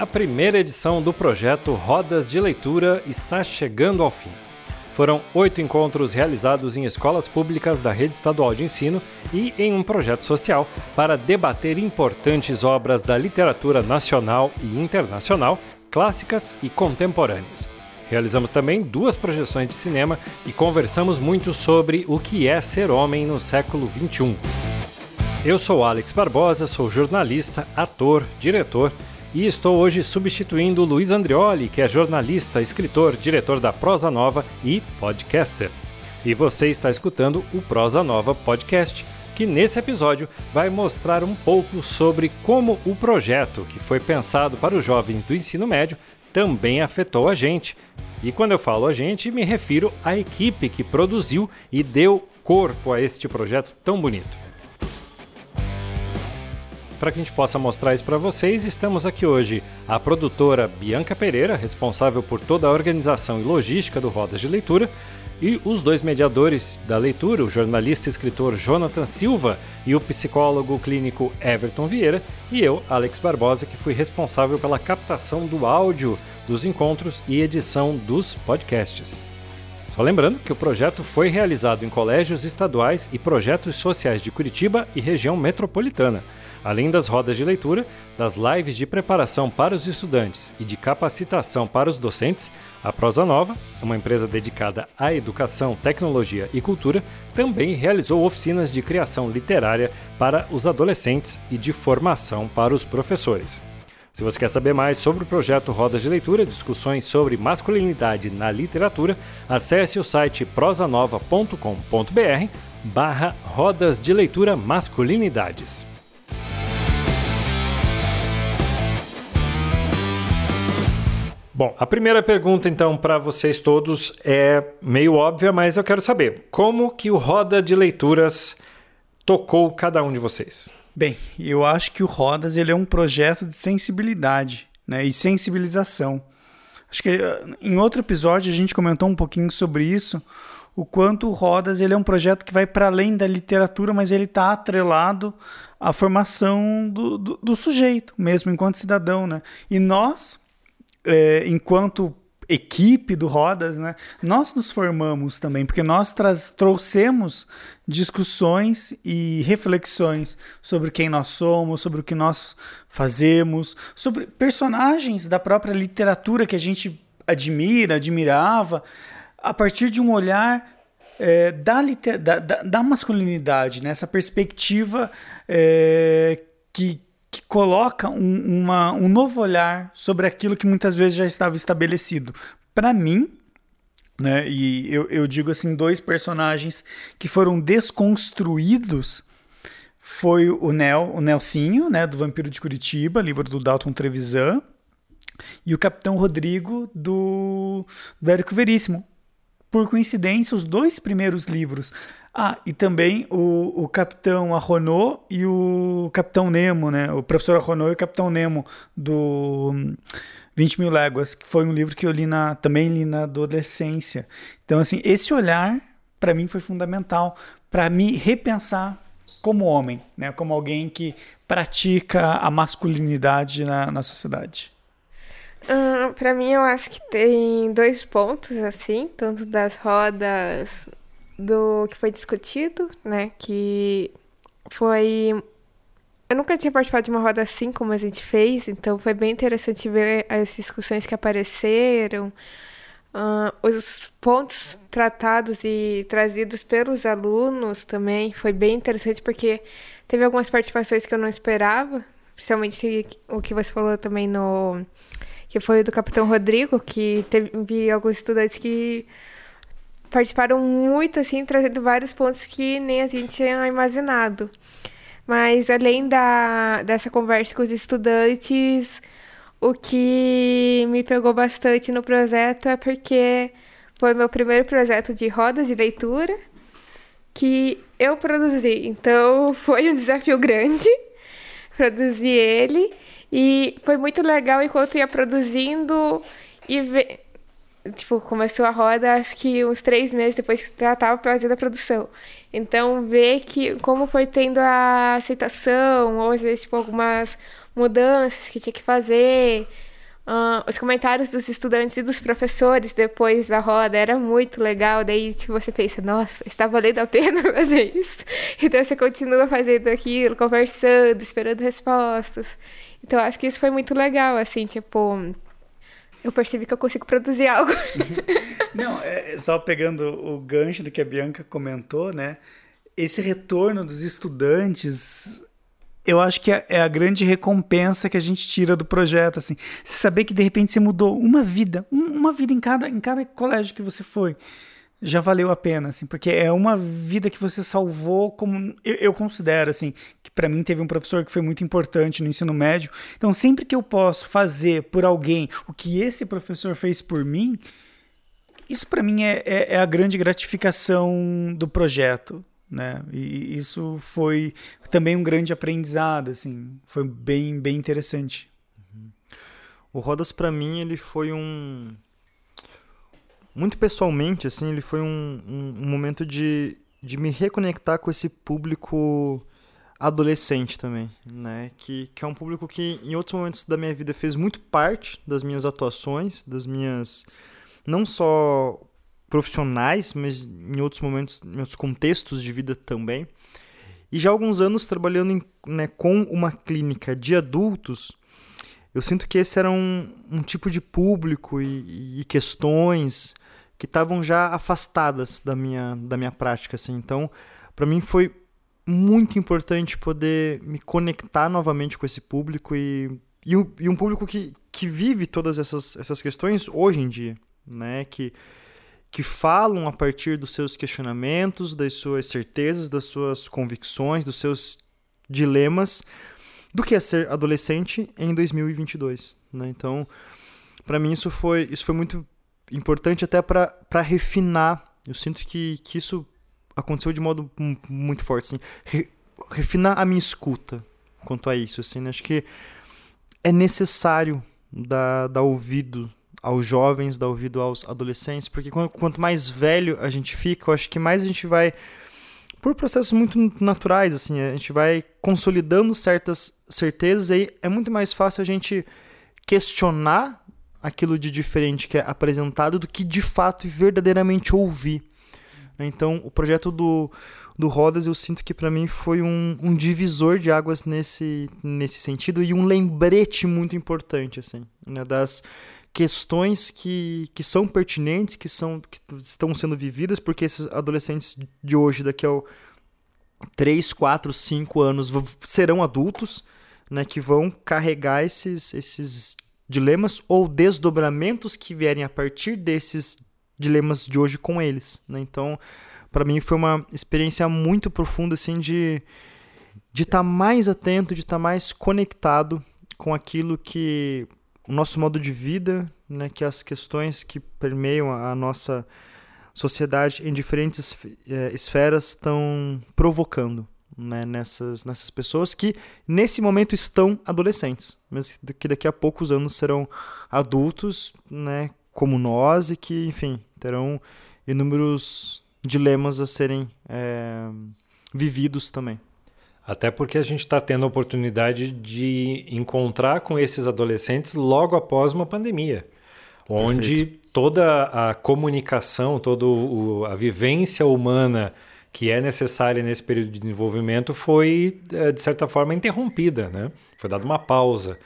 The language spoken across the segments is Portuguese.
A primeira edição do projeto Rodas de Leitura está chegando ao fim. Foram oito encontros realizados em escolas públicas da rede estadual de ensino e em um projeto social para debater importantes obras da literatura nacional e internacional, clássicas e contemporâneas. Realizamos também duas projeções de cinema e conversamos muito sobre o que é ser homem no século XXI. Eu sou Alex Barbosa, sou jornalista, ator, diretor e estou hoje substituindo Luiz Andrioli, que é jornalista, escritor, diretor da Prosa Nova e podcaster. E você está escutando o Prosa Nova Podcast, que nesse episódio vai mostrar um pouco sobre como o projeto, que foi pensado para os jovens do ensino médio, também afetou a gente. E quando eu falo a gente, me refiro à equipe que produziu e deu corpo a este projeto tão bonito. Para que a gente possa mostrar isso para vocês, estamos aqui hoje a produtora Bianca Pereira, responsável por toda a organização e logística do Rodas de Leitura, e os dois mediadores da leitura, o jornalista e escritor Jonathan Silva e o psicólogo clínico Everton Vieira, e eu, Alex Barbosa, que fui responsável pela captação do áudio dos encontros e edição dos podcasts. Só lembrando que o projeto foi realizado em colégios estaduais e projetos sociais de Curitiba e região metropolitana. Além das rodas de leitura, das lives de preparação para os estudantes e de capacitação para os docentes, a Prosa Nova, uma empresa dedicada à educação, tecnologia e cultura, também realizou oficinas de criação literária para os adolescentes e de formação para os professores. Se você quer saber mais sobre o projeto Rodas de Leitura, discussões sobre masculinidade na literatura, acesse o site prosanova.com.br barra Rodas de Leitura Masculinidades. Bom, a primeira pergunta então para vocês todos é meio óbvia, mas eu quero saber como que o Roda de Leituras tocou cada um de vocês. Bem, eu acho que o Rodas ele é um projeto de sensibilidade né, e sensibilização. Acho que eh, em outro episódio a gente comentou um pouquinho sobre isso, o quanto o Rodas ele é um projeto que vai para além da literatura, mas ele está atrelado à formação do, do, do, sujeito, mesmo enquanto cidadão. Né? E nós, é, enquanto equipe do Rodas, né, nós nos formamos também, porque nós trouxemos discussões e reflexões sobre quem nós somos, sobre o que nós fazemos, sobre personagens da própria literatura que a gente admira, admirava, a partir de um olhar é, da, da, da, masculinidade, né? essa perspectiva é, que, que coloca um, uma, um novo olhar sobre aquilo que muitas vezes já estava estabelecido. Para mim, né, e eu, eu digo assim, dois personagens que foram desconstruídos foi o Nel, o Nelsinho, né, do Vampiro de Curitiba, livro do Dalton Trevisan, e o Capitão Rodrigo do, Érico Veríssimo. Por coincidência, os dois primeiros livros ah, e também o, o Capitão Arronot e o Capitão Nemo, né? O Professor Arronot e o Capitão Nemo do 20 hum, Mil Léguas, que foi um livro que eu li na, também li na adolescência. Então, assim, esse olhar para mim foi fundamental para me repensar como homem, né? Como alguém que pratica a masculinidade na, na sociedade. Hum, para mim, eu acho que tem dois pontos, assim, tanto das rodas do que foi discutido, né? Que foi. Eu nunca tinha participado de uma roda assim como a gente fez, então foi bem interessante ver as discussões que apareceram, uh, os pontos tratados e trazidos pelos alunos também. Foi bem interessante porque teve algumas participações que eu não esperava, principalmente o que você falou também no. que foi do Capitão Rodrigo, que teve alguns estudantes que participaram muito, assim, trazendo vários pontos que nem a gente tinha imaginado. Mas além da, dessa conversa com os estudantes, o que me pegou bastante no projeto é porque foi meu primeiro projeto de rodas de leitura que eu produzi. Então foi um desafio grande produzir ele e foi muito legal enquanto ia produzindo e ver tipo, começou a roda acho que uns três meses depois que já estava fazendo a produção. Então, ver que como foi tendo a aceitação, ou às vezes, tipo, algumas mudanças que tinha que fazer, Uh, os comentários dos estudantes e dos professores depois da roda era muito legal. Daí tipo, você pensa, nossa, está valendo a pena fazer isso. Então você continua fazendo aquilo, conversando, esperando respostas. Então acho que isso foi muito legal, assim, tipo. Eu percebi que eu consigo produzir algo. Não, é, só pegando o gancho do que a Bianca comentou, né? Esse retorno dos estudantes eu acho que é, é a grande recompensa que a gente tira do projeto, assim. Saber que de repente você mudou uma vida, uma vida em cada, em cada colégio que você foi, já valeu a pena, assim, porque é uma vida que você salvou, como eu, eu considero, assim, que para mim teve um professor que foi muito importante no ensino médio. Então, sempre que eu posso fazer por alguém o que esse professor fez por mim, isso para mim é, é, é a grande gratificação do projeto né? E isso foi também um grande aprendizado, assim, foi bem bem interessante. Uhum. O Rodas para mim ele foi um muito pessoalmente assim ele foi um, um, um, momento de, de me reconectar com esse público adolescente também, né? Que, que é um público que em outros momentos da minha vida fez muito parte das minhas atuações, das minhas não só profissionais, mas em outros momentos, em outros contextos de vida também. E já há alguns anos trabalhando em, né, com uma clínica de adultos, eu sinto que esse era um, um tipo de público e, e questões que estavam já afastadas da minha, da minha prática. Assim. Então, para mim foi muito importante poder me conectar novamente com esse público e, e, e um público que, que vive todas essas, essas questões hoje em dia, né? Que, que falam a partir dos seus questionamentos, das suas certezas, das suas convicções, dos seus dilemas, do que é ser adolescente em 2022. Né? Então, para mim isso foi, isso foi muito importante até para refinar. Eu sinto que, que isso aconteceu de modo muito forte. Assim. Re, refinar a minha escuta quanto a isso. Assim, né? Acho que é necessário dar, dar ouvido aos jovens, dar ouvido aos adolescentes, porque quanto mais velho a gente fica, eu acho que mais a gente vai por processos muito naturais, assim, a gente vai consolidando certas certezas e aí é muito mais fácil a gente questionar aquilo de diferente que é apresentado do que de fato e verdadeiramente ouvir. Então, o projeto do, do Rodas eu sinto que para mim foi um, um divisor de águas nesse, nesse sentido e um lembrete muito importante, assim, né, das questões que, que são pertinentes, que, são, que estão sendo vividas, porque esses adolescentes de hoje, daqui a 3, 4, 5 anos, serão adultos, né, que vão carregar esses, esses dilemas ou desdobramentos que vierem a partir desses dilemas de hoje com eles. Né? Então, para mim foi uma experiência muito profunda assim de de estar tá mais atento, de estar tá mais conectado com aquilo que o nosso modo de vida, né, que as questões que permeiam a, nossa sociedade em diferentes é, esferas estão provocando né, nessas, nessas pessoas que nesse momento estão adolescentes, mas que daqui a poucos anos serão adultos, né, como nós e que, enfim, terão inúmeros dilemas a serem é, vividos também. Até porque a gente está tendo a oportunidade de encontrar com esses adolescentes logo após uma pandemia, onde Perfeito. toda a comunicação, toda a vivência humana que é necessária nesse período de desenvolvimento foi, eh, de certa forma, interrompida, né? Foi dada uma pausa.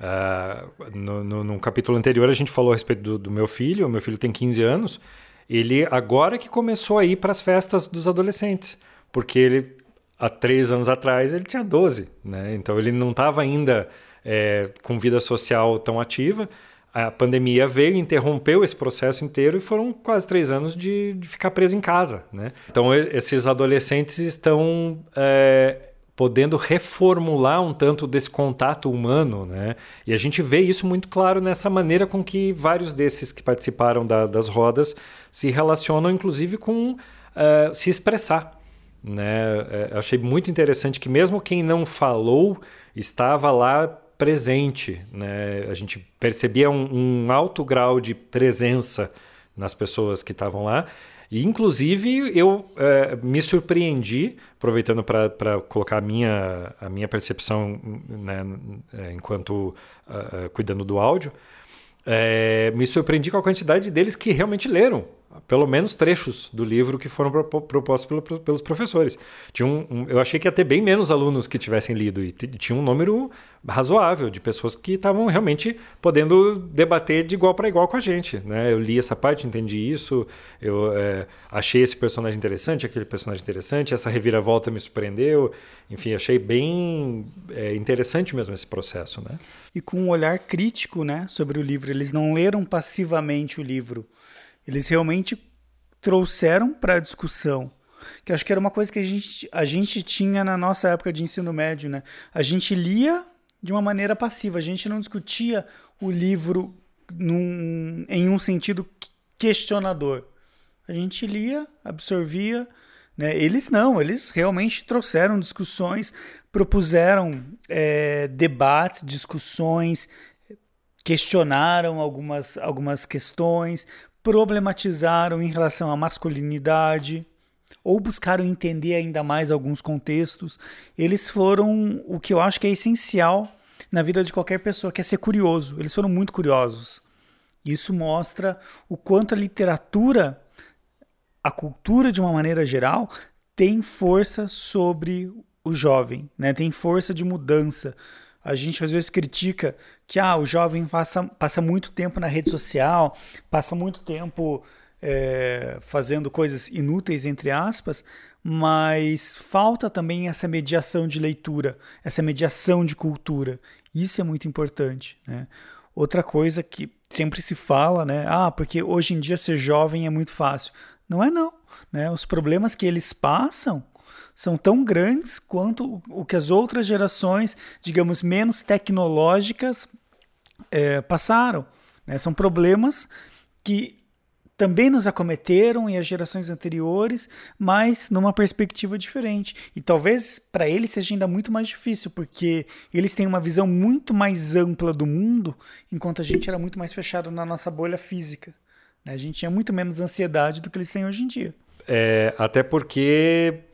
Uh, no, no, no, capítulo anterior a gente falou a respeito do, do meu filho, o meu filho tem 15 anos, ele agora que começou a ir para as festas dos adolescentes, porque ele há três anos atrás ele tinha 12, né? Então ele não estava ainda é, com vida social tão ativa. A pandemia veio, interrompeu esse processo inteiro e foram quase três anos de, de ficar preso em casa, né? Então esses adolescentes estão é, podendo reformular um tanto desse contato humano, né? E a gente vê isso muito claro nessa maneira com que vários desses que participaram da, das rodas se relacionam, inclusive com uh, se expressar. Né? É, achei muito interessante que mesmo quem não falou estava lá presente. Né? A gente percebia um, um alto grau de presença nas pessoas que estavam lá. E, inclusive, eu é, me surpreendi, aproveitando para colocar a minha, a minha percepção né, é, enquanto uh, cuidando do áudio, é, me surpreendi com a quantidade deles que realmente leram pelo menos trechos do livro que foram propostos pelo, pelos professores. Tinha um, um, eu achei que ia ter bem menos alunos que tivessem lido, e tinha um número razoável de pessoas que estavam realmente podendo debater de igual para igual com a gente. Né? Eu li essa parte, entendi isso, eu é, achei esse personagem interessante, aquele personagem interessante, essa reviravolta me surpreendeu. Enfim, achei bem é, interessante mesmo esse processo. Né? E com um olhar crítico né, sobre o livro, eles não leram passivamente o livro eles realmente trouxeram para a discussão que acho que era uma coisa que a gente, a gente tinha na nossa época de ensino médio, né? A gente lia de uma maneira passiva, a gente não discutia o livro num, em um sentido questionador. A gente lia, absorvia, né? Eles não, eles realmente trouxeram discussões, propuseram é, debates, discussões, questionaram algumas, algumas questões, problematizaram em relação à masculinidade ou buscaram entender ainda mais alguns contextos. Eles foram o que eu acho que é essencial na vida de qualquer pessoa, que é ser curioso. Eles foram muito curiosos. Isso mostra o quanto a literatura, a cultura de uma maneira geral, tem força sobre o jovem, né? tem força de mudança. A gente às vezes critica que ah, o jovem passa, passa muito tempo na rede social, passa muito tempo é, fazendo coisas inúteis, entre aspas, mas falta também essa mediação de leitura, essa mediação de cultura. Isso é muito importante. Né? Outra coisa que sempre se fala, né? Ah, porque hoje em dia ser jovem é muito fácil. Não é não. Né? Os problemas que eles passam são tão grandes quanto o que as outras gerações, digamos, menos tecnológicas é, passaram. Né? São problemas que também nos acometeram e as gerações anteriores, mas numa perspectiva diferente. E talvez para eles seja ainda muito mais difícil, porque eles têm uma visão muito mais ampla do mundo, enquanto a gente era muito mais fechado na nossa bolha física. Né? A gente tinha muito menos ansiedade do que eles têm hoje em dia. É, até porque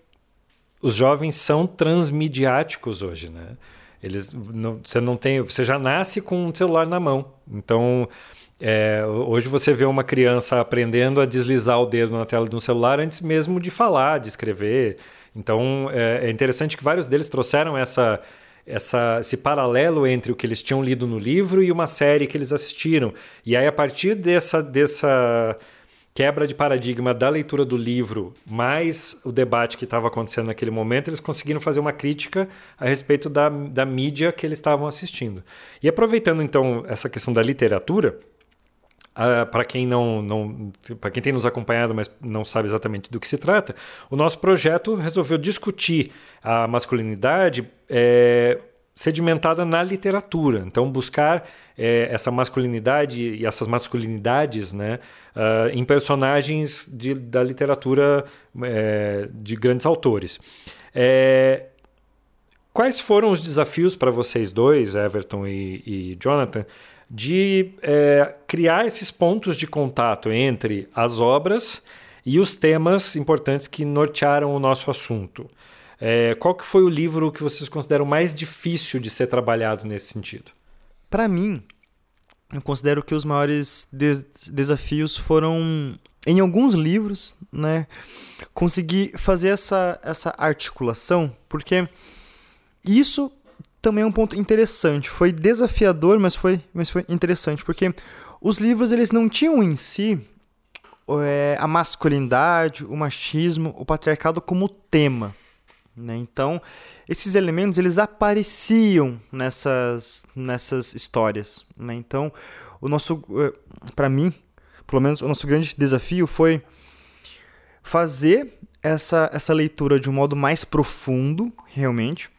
os jovens são transmediáticos hoje, né? Eles não, você não tem, você já nasce com um celular na mão. Então, é, hoje você vê uma criança aprendendo a deslizar o dedo na tela de um celular antes mesmo de falar, de escrever. Então, é, é interessante que vários deles trouxeram essa essa, esse paralelo entre o que eles tinham lido no livro e uma série que eles assistiram. E aí, a partir dessa, dessa quebra de paradigma da leitura do livro, mais o debate que estava acontecendo naquele momento, eles conseguiram fazer uma crítica a respeito da, da mídia que eles estavam assistindo. E aproveitando então essa questão da literatura, uh, para quem não, não para quem tem nos acompanhado, mas não sabe exatamente do que se trata, o nosso projeto resolveu discutir a masculinidade. É, sedimentada na literatura. Então, buscar é, essa masculinidade e essas masculinidades né, uh, em personagens de, da literatura é, de grandes autores. É, quais foram os desafios para vocês dois, Everton e, e Jonathan, de é, criar esses pontos de contato entre as obras e os temas importantes que nortearam o nosso assunto? É, qual que foi o livro que vocês consideram mais difícil de ser trabalhado nesse sentido? Para mim, eu considero que os maiores des desafios foram em alguns livros, né, conseguir fazer essa, essa articulação, porque isso também é um ponto interessante. Foi desafiador, mas foi, mas foi interessante, porque os livros eles não tinham em si é, a masculinidade, o machismo, o patriarcado como tema. Né? Então, esses elementos eles apareciam nessas, nessas histórias. Né? Então, o nosso, eh, para mim, pelo menos o nosso grande desafio foi fazer essa, essa leitura de um modo mais profundo, realmente,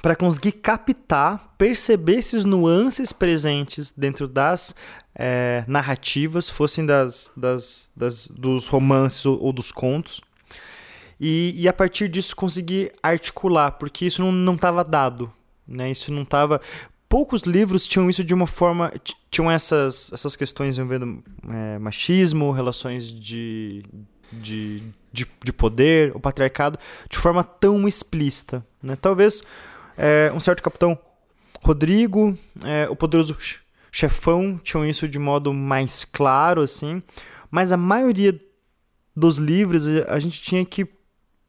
para conseguir captar, perceber esses nuances presentes dentro das é, narrativas, fossem das, das, das, dos romances ou, ou dos contos, e, e a partir disso conseguir articular, porque isso não estava dado, né? Isso não estava poucos livros tinham isso de uma forma tinham essas essas questões envolvendo é, machismo relações de de, de, de poder, o patriarcado, de forma tão explícita. Né? Talvez é, um certo capitão Rodrigo, é, o poderoso chefão tinham isso de modo mais claro, assim, mas a maioria dos livros a gente tinha que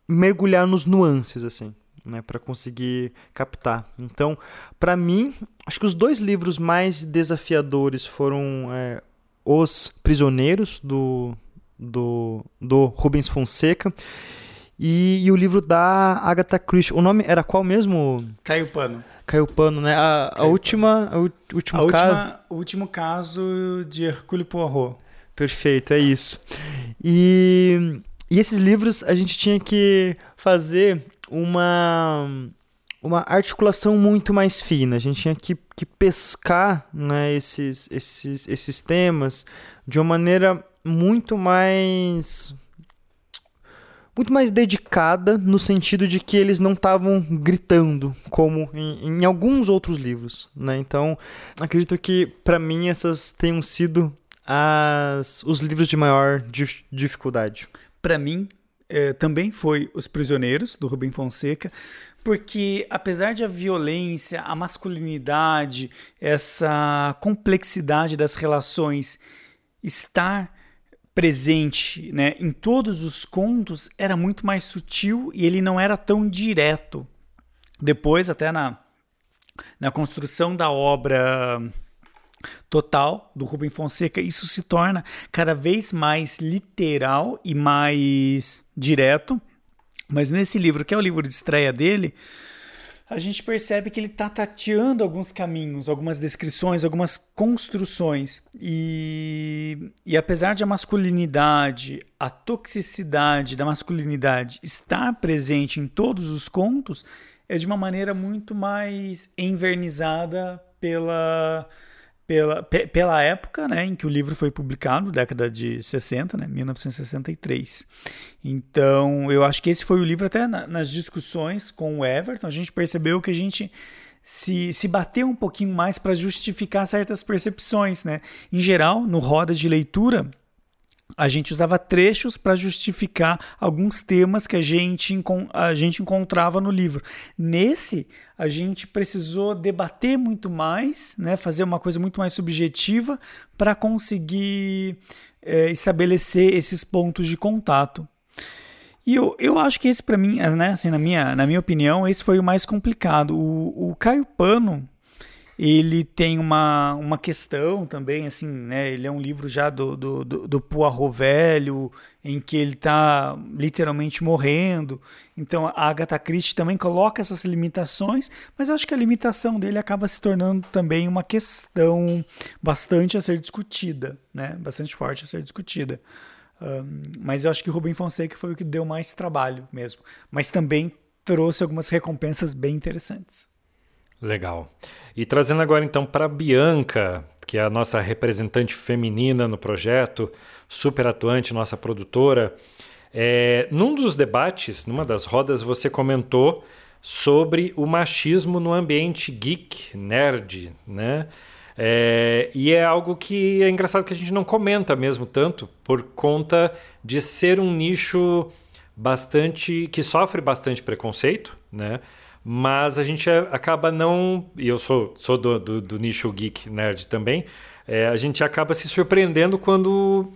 mergulhar nos nuances, assim, né, para conseguir captar. Então, para mim, acho que os dois livros mais desafiadores foram é, Os Prisioneiros do do, do Rubens Fonseca e, e, o livro da Agatha Christie. O nome era qual mesmo? Caiu Pano. Caiu Pano, né? A, a última, a, o último a caso. Última, o último caso de Hercule Poirot. Perfeito, é isso. E, e esses livros a gente tinha que fazer uma uma articulação muito mais fina. A gente tinha que, que pescar né, esses, esses, esses temas de uma maneira muito mais muito mais dedicada no sentido de que eles não estavam gritando como em, em, alguns outros livros, né? Então, acredito que para mim essas tenham sido as os livros de maior dif dificuldade. Para mim, é, também foi Os Prisioneiros do Rubem Fonseca, porque apesar de a violência, a masculinidade, essa complexidade das relações estar presente né, em todos os contos era muito mais sutil e ele não era tão direto. Depois, até na, na construção da obra total do Rubem Fonseca, isso se torna cada vez mais literal e mais direto. Mas nesse livro, que é o livro de estreia dele, a gente percebe que ele está tateando alguns caminhos, algumas descrições, algumas construções. E, e apesar de a masculinidade, a toxicidade da masculinidade estar presente em todos os contos, é de uma maneira muito mais envernizada pela pela, pela época né, em que o livro foi publicado, década de 60, né, 1963. Então, eu acho que esse foi o livro, até na, nas discussões com o Everton, a gente percebeu que a gente se, se bateu um pouquinho mais para justificar certas percepções. Né? Em geral, no roda de leitura, a gente usava trechos para justificar alguns temas que a gente, a gente encontrava no livro. Nesse, a gente precisou debater muito mais, né, fazer uma coisa muito mais subjetiva para conseguir é, estabelecer esses pontos de contato. E eu, eu acho que esse, para mim, né, assim, na, minha, na minha opinião, esse foi o mais complicado. O, o Caio Pano, ele tem uma, uma questão também, assim, né? Ele é um livro já do, do, do, do Poirot velho, em que ele está literalmente morrendo. Então a Agatha Christie também coloca essas limitações, mas eu acho que a limitação dele acaba se tornando também uma questão bastante a ser discutida, né? Bastante forte a ser discutida. Um, mas eu acho que Rubem Fonseca foi o que deu mais trabalho mesmo. Mas também trouxe algumas recompensas bem interessantes. Legal. E trazendo agora então para Bianca, que é a nossa representante feminina no projeto, super atuante, nossa produtora. É, num dos debates, numa das rodas, você comentou sobre o machismo no ambiente geek, nerd, né? É, e é algo que é engraçado que a gente não comenta mesmo tanto, por conta de ser um nicho bastante que sofre bastante preconceito, né? Mas a gente acaba não. E eu sou, sou do, do, do nicho geek nerd também. É, a gente acaba se surpreendendo quando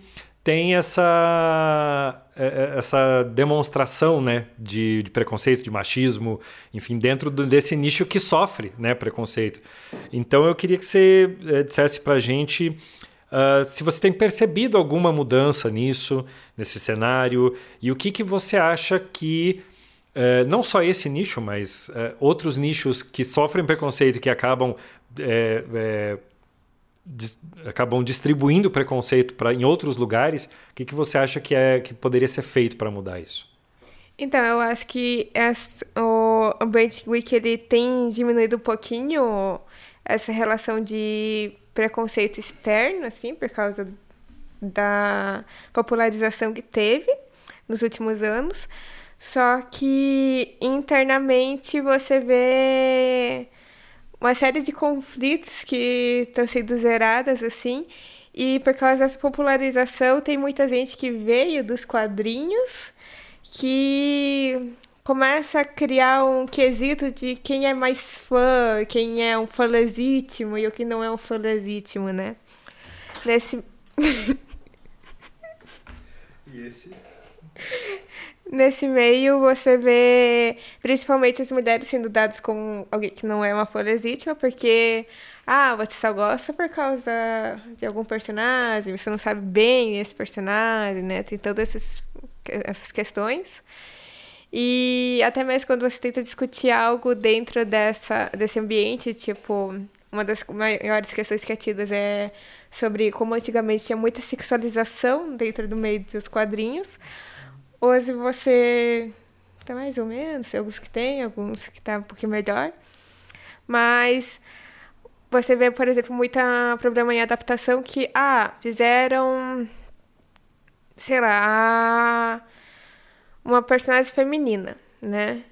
tem essa, é, é, essa demonstração né, de, de, preconceito, de machismo, enfim, dentro desse nicho que sofre né, preconceito. Então eu queria que você é, dissesse para a gente uh, se você tem percebido alguma mudança nisso, nesse cenário, e o que, que você acha que é, não só esse nicho, mas é, outros nichos que sofrem preconceito que acabam é, é acabam distribuindo preconceito para em outros lugares. O que, que você acha que é que poderia ser feito para mudar isso? Então, eu acho que essa, o, o Week ele tem diminuído um pouquinho essa relação de preconceito externo, assim, por causa da popularização que teve nos últimos anos. Só que internamente você vê uma série de conflitos que estão sendo zeradas assim. E por causa dessa popularização, tem muita gente que veio dos quadrinhos que começa a criar um quesito de quem é mais fã, quem é um fã legítimo e o que não é um fã legítimo, né? Nesse. e esse? Nesse meio, você vê principalmente as mulheres sendo dadas como alguém que não é uma fã legítima, porque ah, você só gosta por causa de algum personagem, você não sabe bem esse personagem, né? Tem todas essas, essas questões. E até mesmo quando você tenta discutir algo dentro dessa, desse ambiente, tipo, uma das maiores questões que é tidas é sobre como antigamente tinha muita sexualização dentro do meio dos quadrinhos. Hoje você tá mais ou menos, alguns que tem, alguns que tá um pouquinho melhor. Mas você vê, por exemplo, muita problema em adaptação que, ah, fizeram, sei lá, uma personagem feminina, né?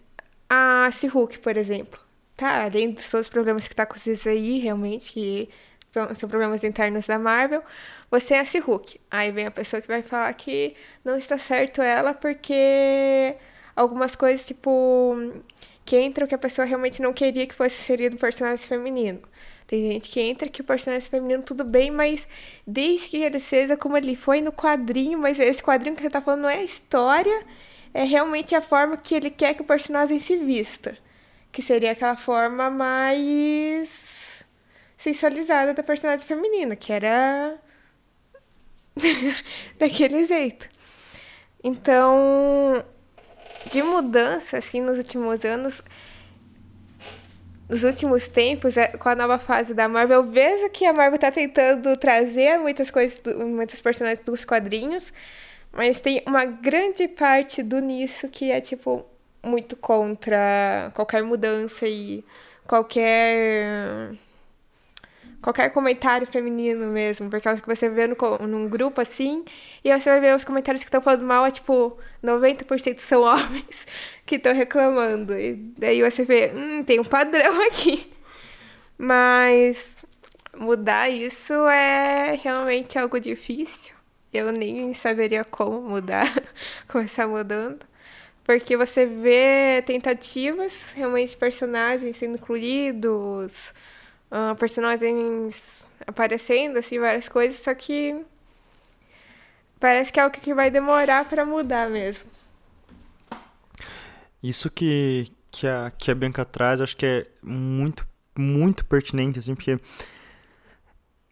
A She-Hulk, por exemplo. Tá, além dos todos os problemas que tá com isso aí, realmente, que são problemas internos da Marvel, você é a She-Hulk. Aí vem a pessoa que vai falar que não está certo ela porque algumas coisas, tipo, que entram que a pessoa realmente não queria que fosse inserido um personagem feminino. Tem gente que entra que o personagem feminino tudo bem, mas desde que ele seja como ele foi no quadrinho, mas esse quadrinho que você tá falando não é a história, é realmente a forma que ele quer que o personagem se vista. Que seria aquela forma mais sensualizada da personagem feminina, que era daquele jeito. Então, de mudança, assim, nos últimos anos, nos últimos tempos, é, com a nova fase da Marvel, eu vejo que a Marvel está tentando trazer muitas coisas, muitos personagens dos quadrinhos, mas tem uma grande parte do nisso que é, tipo, muito contra qualquer mudança e qualquer qualquer comentário feminino mesmo, por causa que você vê no, num grupo assim, e você vai ver os comentários que estão falando mal, é tipo, 90% são homens que estão reclamando. E daí você vê, hum, tem um padrão aqui. Mas mudar isso é realmente algo difícil. Eu nem saberia como mudar, começar mudando. Porque você vê tentativas, realmente personagens sendo incluídos, uh, personagens aparecendo, assim, várias coisas, só que parece que é algo que vai demorar para mudar mesmo. Isso que, que, a, que a Bianca traz, acho que é muito, muito pertinente, assim, porque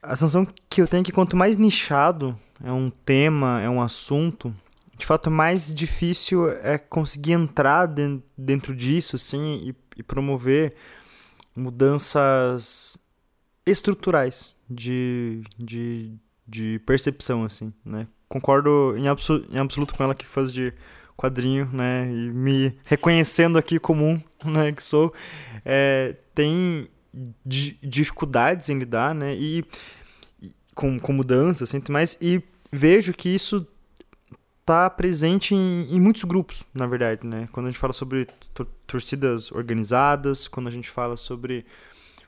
a sensação que eu tenho é que quanto mais nichado é um tema, é um assunto, de fato mais difícil é conseguir entrar dentro disso, assim, e, e promover mudanças estruturais de, de, de percepção, assim, né? Concordo em, absol, em absoluto com ela que faz de quadrinho, né? E me reconhecendo aqui como um, né, que sou, é, tem dificuldades em lidar, né? E com, com mudanças, assim, mas e vejo que isso está presente em, em, muitos grupos, na verdade, né? Quando a gente fala sobre torcidas organizadas, quando a gente fala sobre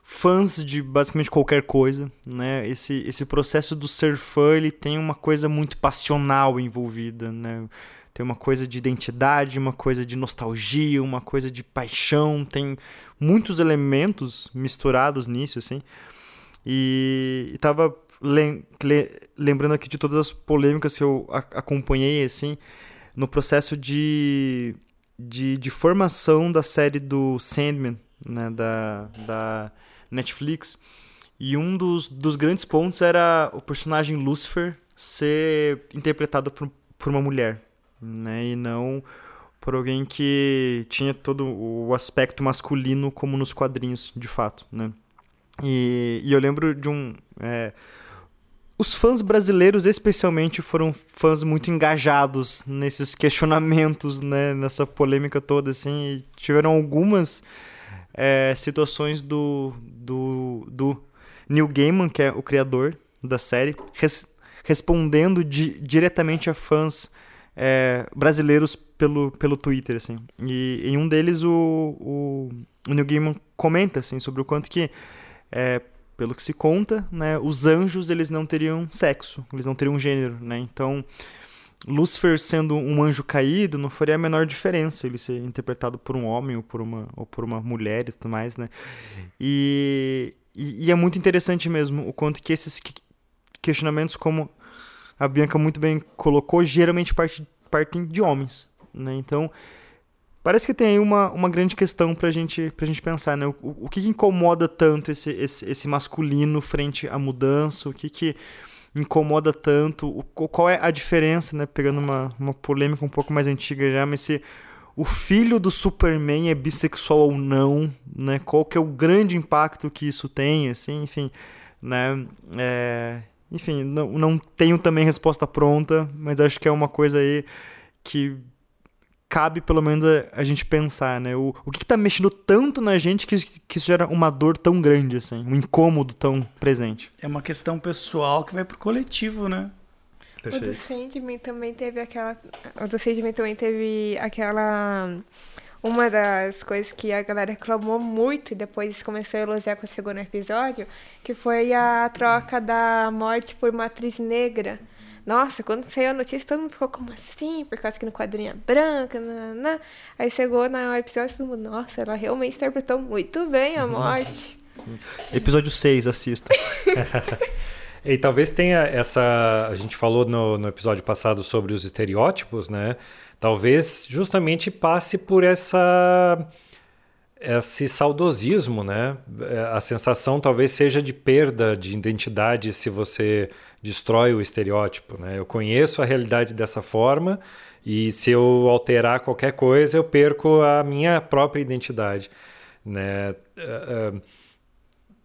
fãs de basicamente qualquer coisa, né? Esse, esse processo do ser fã, ele tem uma coisa muito passional envolvida, né? Tem uma coisa de identidade, uma coisa de nostalgia, uma coisa de paixão, tem muitos elementos misturados nisso, assim. E, e tava lembrando aqui de todas as polêmicas que eu acompanhei, assim, no processo de, de, de formação da série do Sandman, né, da, da Netflix. E um dos, dos grandes pontos era o personagem Lucifer ser interpretado por, por uma mulher, né, e não por alguém que tinha todo o aspecto masculino como nos quadrinhos, de fato, né. E, e eu lembro de um... É, os fãs brasileiros, especialmente, foram fãs muito engajados nesses questionamentos, né? Nessa polêmica toda, assim. tiveram algumas é, situações do, do, do Neil Gaiman, que é o criador da série, res, respondendo di, diretamente a fãs é, brasileiros pelo, pelo Twitter, assim. E em um deles, o, o, o Neil Gaiman comenta, assim, sobre o quanto que... É, pelo que se conta, né, os anjos eles não teriam sexo, eles não teriam gênero, né? Então, Lúcifer sendo um anjo caído não faria a menor diferença ele ser interpretado por um homem ou por uma, ou por uma mulher e tudo mais, né? E, e, e é muito interessante mesmo o quanto que esses questionamentos, como a Bianca muito bem colocou, geralmente partem de homens, né? Então, Parece que tem aí uma, uma grande questão pra gente, pra gente pensar, né? O, o que, que incomoda tanto esse, esse, esse masculino frente à mudança? O que, que incomoda tanto? O, qual é a diferença, né? Pegando uma, uma polêmica um pouco mais antiga já, mas se o filho do Superman é bissexual ou não, né? Qual que é o grande impacto que isso tem, assim, enfim, né? É, enfim, não, não tenho também resposta pronta, mas acho que é uma coisa aí que cabe pelo menos a, a, gente pensar, né? O, o que, está mexendo tanto na gente que, que isso gera uma dor tão grande, assim, um incômodo tão presente? É uma questão pessoal que vai pro coletivo, né? Perfeito. O do Sandman também teve aquela. O do Sandman também teve aquela. Uma das coisas que a galera reclamou muito e depois começou a elogiar com o segundo episódio, que foi a troca da morte por matriz negra nossa, quando saiu a notícia, todo mundo ficou como assim, por causa que no quadrinho é branca, nanana. Aí chegou no episódio todo mundo, nossa, ela realmente interpretou muito bem a morte. Episódio 6, assista. e talvez tenha essa. A gente falou no, no episódio passado sobre os estereótipos, né? Talvez justamente passe por essa esse saudosismo, né? A sensação talvez seja de perda de identidade se você destrói o estereótipo. Né? Eu conheço a realidade dessa forma e se eu alterar qualquer coisa, eu perco a minha própria identidade. Né? Uh, uh,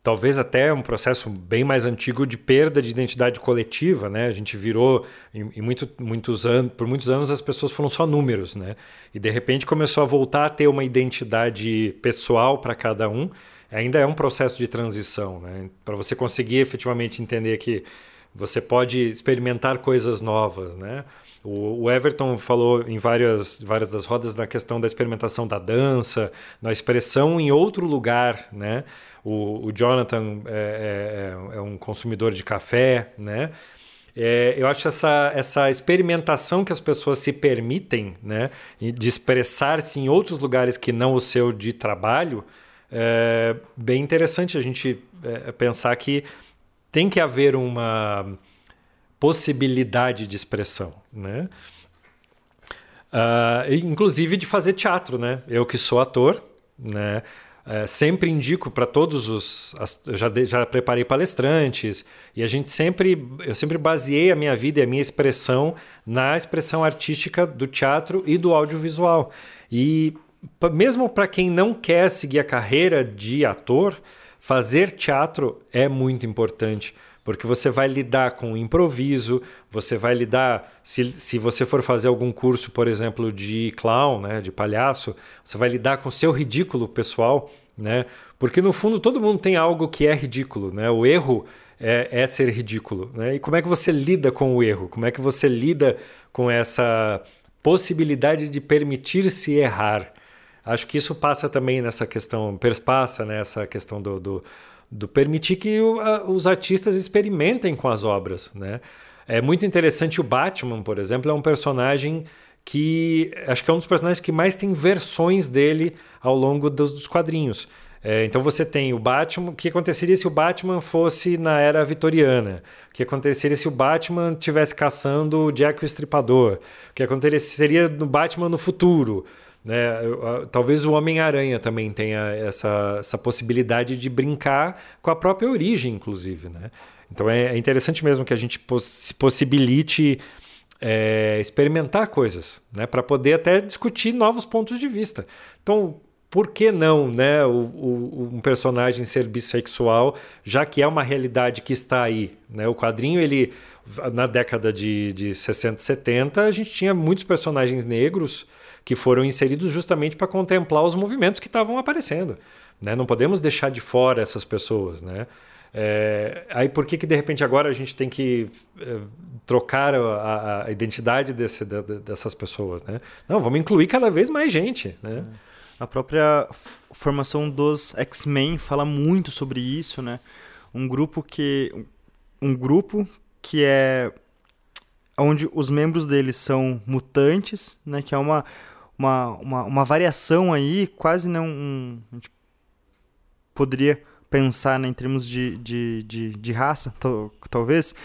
talvez até um processo bem mais antigo de perda de identidade coletiva, né? A gente virou em, em muito, muitos anos, por muitos anos as pessoas foram só números, né? E de repente começou a voltar a ter uma identidade pessoal para cada um. Ainda é um processo de transição, né? Para você conseguir efetivamente entender que você pode experimentar coisas novas, né? O, Everton falou em várias, várias das rodas na questão da experimentação da dança, na expressão em outro lugar, né? O, o Jonathan é, é, é, um consumidor de café, né? É, eu acho essa, essa experimentação que as pessoas se permitem, né? De expressar-se em outros lugares que não o seu de trabalho, é bem interessante a gente é, pensar que tem que haver uma possibilidade de expressão, né? Uh, inclusive de fazer teatro, né? Eu que sou ator, né? Uh, sempre indico para todos os. As, já, de, já preparei palestrantes e a gente sempre. Eu sempre baseei a minha vida e a minha expressão na expressão artística do teatro e do audiovisual. E mesmo para quem não quer seguir a carreira de ator, Fazer teatro é muito importante, porque você vai lidar com o improviso, você vai lidar. Se, se você for fazer algum curso, por exemplo, de clown, né, de palhaço, você vai lidar com o seu ridículo pessoal, né? Porque no fundo todo mundo tem algo que é ridículo, né? O erro é, é ser ridículo, né? E como é que você lida com o erro? Como é que você lida com essa possibilidade de permitir-se errar? Acho que isso passa também nessa questão, perspassa nessa questão do, do, do permitir que o, a, os artistas experimentem com as obras, né? É muito interessante o Batman, por exemplo, é um personagem que acho que é um dos personagens que mais tem versões dele ao longo dos, dos quadrinhos. É, então você tem o Batman. O que aconteceria se o Batman fosse na era vitoriana? O que aconteceria se o Batman estivesse caçando o Jack o Estripador? O que aconteceria no Batman no futuro? Né? Talvez o Homem-Aranha também tenha essa, essa possibilidade de brincar com a própria origem, inclusive. Né? Então é, é interessante mesmo que a gente se possibilite é, experimentar coisas, né? para poder até discutir novos pontos de vista. Então, por que não né, o, o, um personagem ser bissexual, já que é uma realidade que está aí? Né? O quadrinho, ele na década de, de 60 e 70, a gente tinha muitos personagens negros que foram inseridos justamente para contemplar os movimentos que estavam aparecendo. Né? Não podemos deixar de fora essas pessoas. Né? É, aí por que, que de repente agora a gente tem que é, trocar a, a identidade desse, de, dessas pessoas? Né? Não, vamos incluir cada vez mais gente. Né? A própria formação dos X-Men fala muito sobre isso, né? um grupo que um grupo que é onde os membros deles são mutantes, né, que é uma, uma, uma, uma variação aí, quase não um, a gente poderia pensar né, em termos de, de, de, de raça, talvez,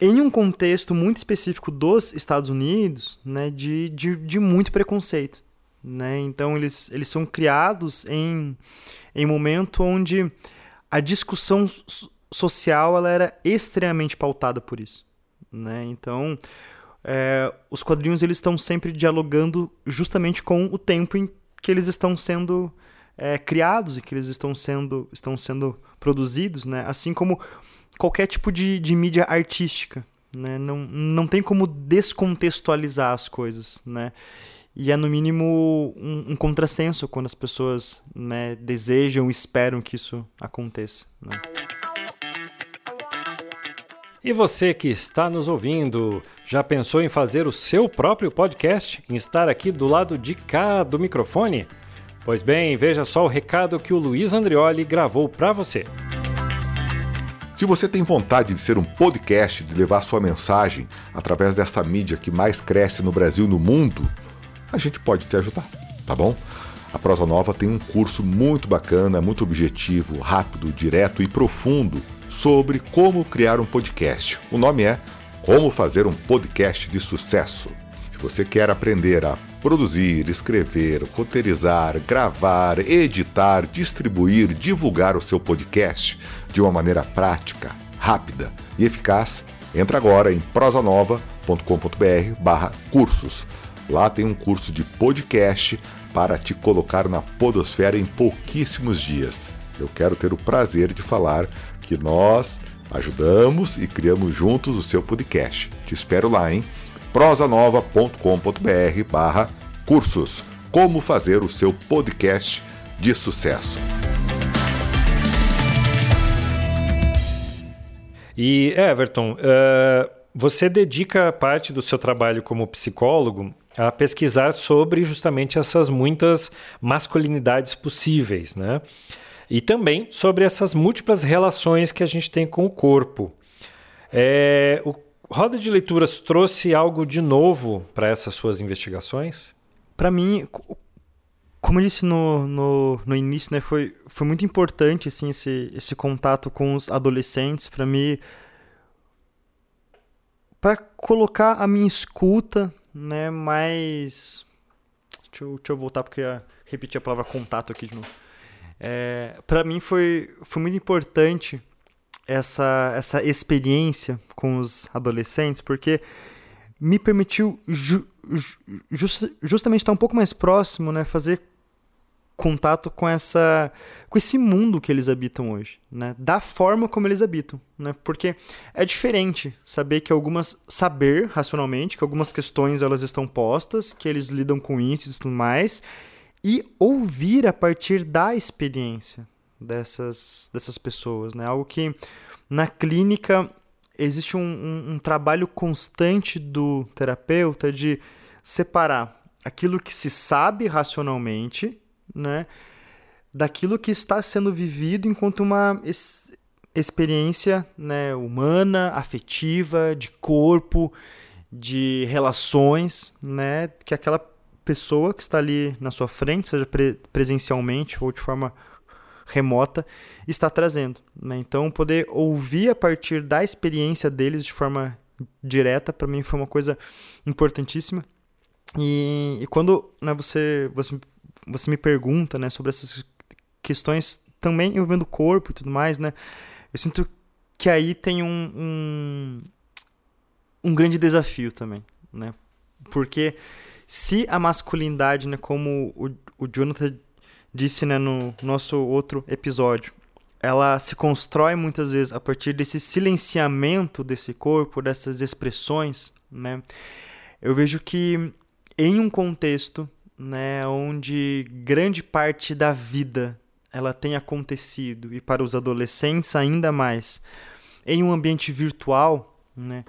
em um contexto muito específico dos Estados Unidos, né, de, de, de muito preconceito. Né? Então, eles, eles são criados em, em momento onde a discussão social ela era extremamente pautada por isso. Né? Então, é, os quadrinhos eles estão sempre dialogando justamente com o tempo em que eles estão sendo é, criados e que eles estão sendo, estão sendo produzidos, né? assim como qualquer tipo de, de mídia artística. Né? Não, não tem como descontextualizar as coisas. Né? E é, no mínimo, um, um contrassenso quando as pessoas né, desejam, esperam que isso aconteça. Né? E você que está nos ouvindo, já pensou em fazer o seu próprio podcast? Em estar aqui do lado de cá do microfone? Pois bem, veja só o recado que o Luiz Andrioli gravou para você. Se você tem vontade de ser um podcast, de levar sua mensagem através desta mídia que mais cresce no Brasil e no mundo, a gente pode te ajudar, tá bom? A Prosa Nova tem um curso muito bacana, muito objetivo, rápido, direto e profundo sobre como criar um podcast. O nome é Como Fazer um Podcast de Sucesso. Se você quer aprender a produzir, escrever, roteirizar, gravar, editar, distribuir, divulgar o seu podcast de uma maneira prática, rápida e eficaz, entra agora em prosanova.com.br/cursos. Lá tem um curso de podcast para te colocar na podosfera em pouquíssimos dias. Eu quero ter o prazer de falar que nós ajudamos e criamos juntos o seu podcast. Te espero lá, hein? prosanova.com.br barra cursos. Como fazer o seu podcast de sucesso. E Everton, uh, você dedica parte do seu trabalho como psicólogo a pesquisar sobre justamente essas muitas masculinidades possíveis, né? E também sobre essas múltiplas relações que a gente tem com o corpo. É, o Roda de Leituras trouxe algo de novo para essas suas investigações? Para mim, como eu disse no, no, no, início, né, foi, foi muito importante assim, esse, esse contato com os adolescentes para mim para colocar a minha escuta né, mais deixa eu, deixa eu voltar porque eu repeti a palavra contato aqui de novo. É, para mim foi, foi muito importante essa, essa experiência com os adolescentes, porque me permitiu ju, just, justamente estar um pouco mais próximo, né, fazer contato com essa com esse mundo que eles habitam hoje, né? Da forma como eles habitam, né? Porque é diferente saber que algumas saber racionalmente que algumas questões elas estão postas, que eles lidam com isso e tudo mais, e ouvir a partir da experiência dessas, dessas pessoas, né? Algo que na clínica existe um, um, um trabalho constante do terapeuta de separar aquilo que se sabe racionalmente, né? Daquilo que está sendo vivido enquanto uma ex experiência né, humana, afetiva, de corpo, de relações, né? Que aquela pessoa que está ali na sua frente, seja pre presencialmente ou de forma remota, está trazendo. Né? Então, poder ouvir a partir da experiência deles de forma direta, para mim foi uma coisa importantíssima. E, e quando né, você, você, você me pergunta né, sobre essas questões também envolvendo o corpo e tudo mais, né, eu sinto que aí tem um, um, um grande desafio também. Né? Porque se a masculinidade, né, como o, o Jonathan disse né, no nosso outro episódio, ela se constrói muitas vezes a partir desse silenciamento desse corpo, dessas expressões, né? Eu vejo que em um contexto, né, onde grande parte da vida ela tem acontecido e para os adolescentes ainda mais em um ambiente virtual, né?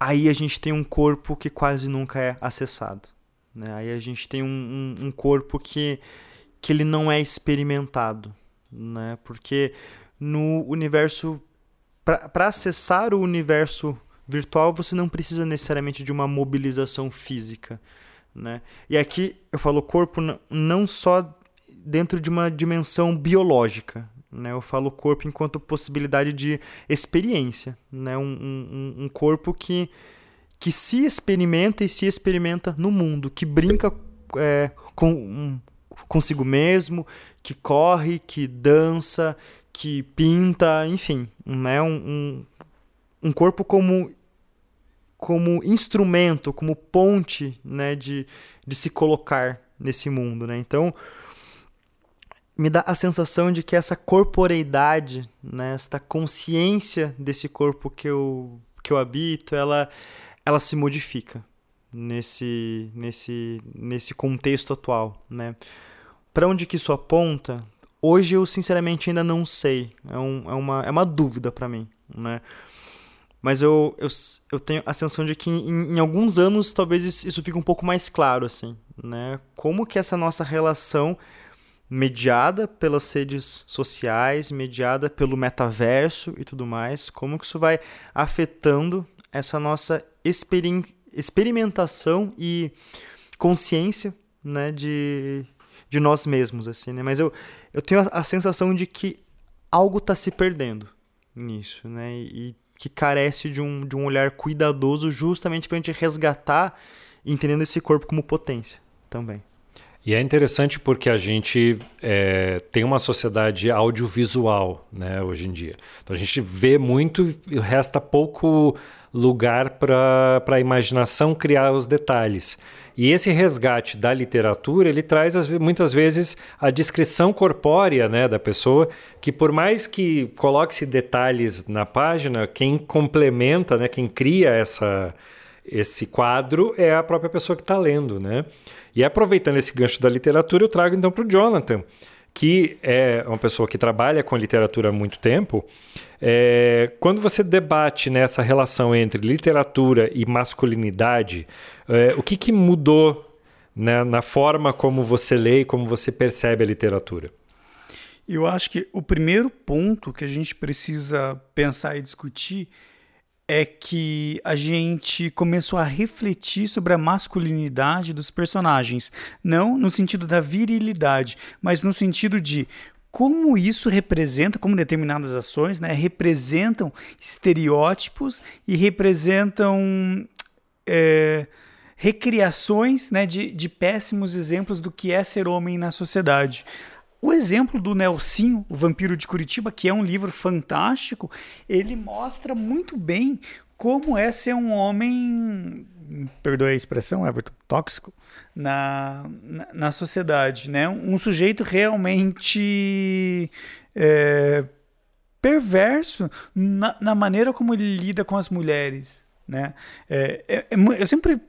Aí a gente tem um corpo que quase nunca é acessado. Né? Aí a gente tem um, um, um corpo que, que ele não é experimentado. Né? Porque no universo. Para acessar o universo virtual, você não precisa necessariamente de uma mobilização física. Né? E aqui eu falo corpo não só dentro de uma dimensão biológica. Né? Eu falo corpo enquanto possibilidade de experiência. Né? Um, um, um corpo que, que se experimenta e se experimenta no mundo, que brinca é, com, um, consigo mesmo, que corre, que dança, que pinta, enfim. Né? Um, um, um corpo como como instrumento, como ponte né, de, de se colocar nesse mundo. Né? Então, me dá a sensação de que essa corporeidade, né, esta consciência desse corpo que eu, que eu habito, ela, ela se modifica nesse, nesse, nesse contexto atual. Né? Para onde que isso aponta? Hoje eu sinceramente ainda não sei. É, um, é, uma, é uma dúvida para mim. Né? Mas eu, eu, eu tenho a sensação de que em, em alguns anos talvez isso, isso fique um pouco mais claro. assim, né? Como que essa nossa relação mediada pelas redes sociais, mediada pelo metaverso e tudo mais, como que isso vai afetando essa nossa experim experimentação e consciência, né, de, de nós mesmos, assim, né? Mas eu, eu tenho a, a sensação de que algo está se perdendo nisso, né? E que carece de um, de um olhar cuidadoso justamente para a gente resgatar, entendendo esse corpo como potência também. E é interessante porque a gente é, tem uma sociedade audiovisual né, hoje em dia. Então a gente vê muito e resta pouco lugar para a imaginação criar os detalhes. E esse resgate da literatura, ele traz muitas vezes a descrição corpórea né, da pessoa, que por mais que coloque-se detalhes na página, quem complementa, né, quem cria essa, esse quadro é a própria pessoa que está lendo. Né? E aproveitando esse gancho da literatura, eu trago então para o Jonathan, que é uma pessoa que trabalha com literatura há muito tempo. É, quando você debate nessa relação entre literatura e masculinidade, é, o que, que mudou né, na forma como você lê e como você percebe a literatura? Eu acho que o primeiro ponto que a gente precisa pensar e discutir é que a gente começou a refletir sobre a masculinidade dos personagens, não no sentido da virilidade, mas no sentido de como isso representa, como determinadas ações, né, representam estereótipos e representam é, recriações né, de, de péssimos exemplos do que é ser homem na sociedade. O exemplo do Nelsinho, o Vampiro de Curitiba, que é um livro fantástico, ele mostra muito bem como é ser um homem, perdoe a expressão, Everton, tóxico, na, na, na sociedade. Né? Um sujeito realmente é, perverso na, na, maneira como ele lida com as mulheres. Né? É, é, é eu sempre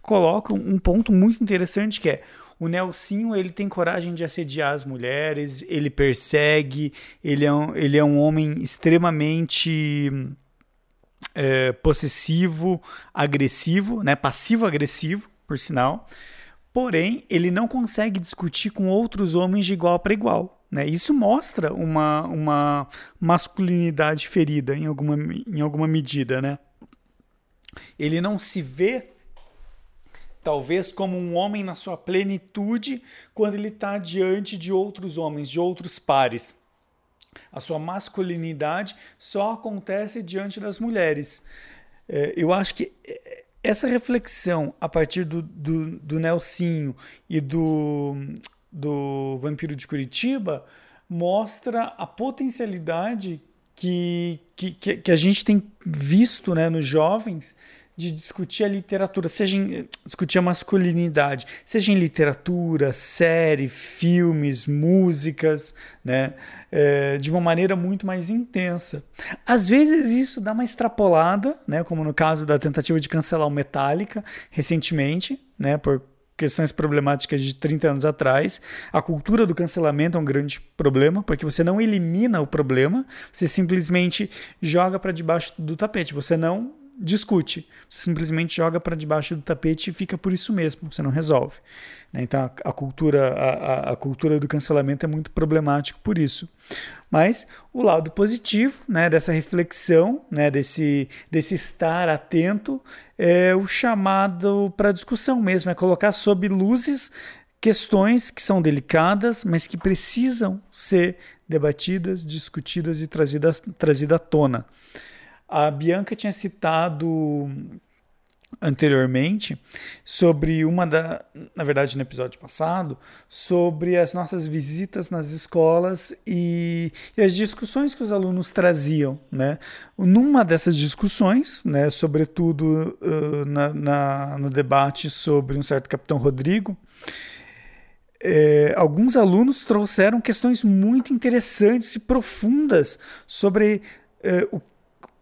coloco um ponto muito interessante que é o Nelsinho ele tem coragem de assediar as mulheres, ele persegue, ele é um, ele é um homem extremamente é, possessivo, agressivo, né? passivo-agressivo, por sinal. Porém, ele não consegue discutir com outros homens de igual para igual. Né? Isso mostra uma, uma masculinidade ferida em alguma, em alguma medida. Né? Ele não se vê talvez como um homem na sua plenitude quando ele está diante de outros homens, de outros pares. A sua masculinidade só acontece diante das mulheres. É, eu acho que é, essa reflexão a partir do, do, do Nelsinho e do, do Vampiro de Curitiba mostra a potencialidade que, que, que a gente tem visto né, nos jovens de discutir a literatura, seja em, discutir a masculinidade, seja em literatura, série, filmes, músicas, né, é, de uma maneira muito mais intensa. Às vezes isso dá uma extrapolada, né, como no caso da tentativa de cancelar o Metallica recentemente, né, por questões problemáticas de 30 anos atrás. A cultura do cancelamento é um grande problema, porque você não elimina o problema, você simplesmente joga para debaixo do tapete. Você não discute. Você simplesmente joga para debaixo do tapete e fica por isso mesmo, você não resolve. Né? Então a, cultura, a, a, cultura do cancelamento é muito problemático por isso. Mas o lado positivo né, dessa reflexão, né, desse, desse estar atento, é o chamado para discussão mesmo, é colocar sob luzes questões que são delicadas, mas que precisam ser debatidas, discutidas e trazidas, trazidas à tona. A Bianca tinha citado anteriormente sobre uma da, na verdade no episódio passado, sobre as nossas visitas nas escolas e, e as discussões que os alunos traziam, né? Numa dessas discussões, né, sobretudo uh, na, na, no debate sobre um certo Capitão Rodrigo, é, alguns alunos trouxeram questões muito interessantes e profundas sobre é, o,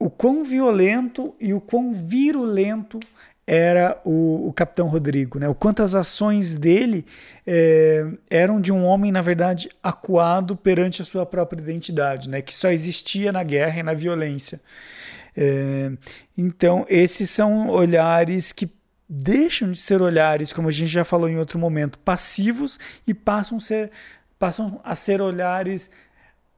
o quão violento e o quão virulento era o, o Capitão Rodrigo, né? O quanto as ações dele é, eram de um homem, na verdade, acuado perante a sua própria identidade, né? Que só existia na guerra e na violência. É, então, esses são olhares que deixam de ser olhares, como a gente já falou em outro momento, passivos e passam ser, passam a ser olhares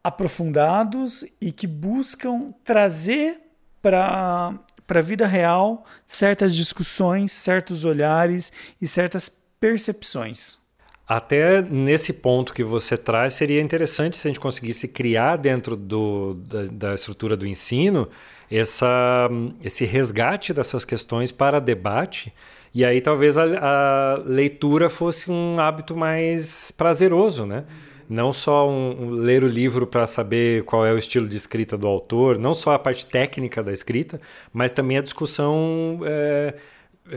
aprofundados e que buscam trazer para a vida real certas discussões, certos olhares e certas percepções. Até nesse ponto que você traz, seria interessante se a gente conseguisse criar dentro do, da, da estrutura do ensino essa, esse resgate dessas questões para debate. E aí talvez a, a leitura fosse um hábito mais prazeroso, né? Não só um, um ler o livro para saber qual é o estilo de escrita do autor, não só a parte técnica da escrita, mas também a discussão é,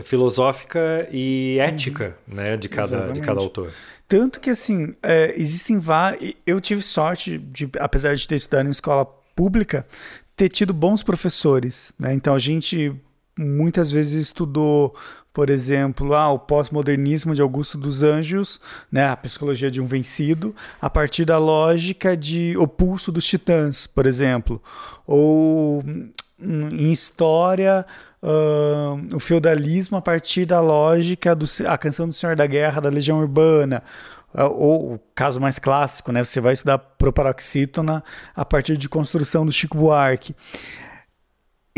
filosófica e ética uhum. né, de, cada, de cada autor. Tanto que, assim, é, existem vários. Eu tive sorte, de, apesar de ter estudado em escola pública, ter tido bons professores. Né? Então a gente muitas vezes estudou, por exemplo, ah, o pós-modernismo de Augusto dos Anjos, né, a psicologia de um vencido, a partir da lógica de O Pulso dos Titãs, por exemplo. Ou hum, em história, uh, o feudalismo a partir da lógica do a canção do Senhor da Guerra da Legião Urbana ou o caso mais clássico, né? Você vai estudar proparoxítona a partir de construção do Chico Buarque.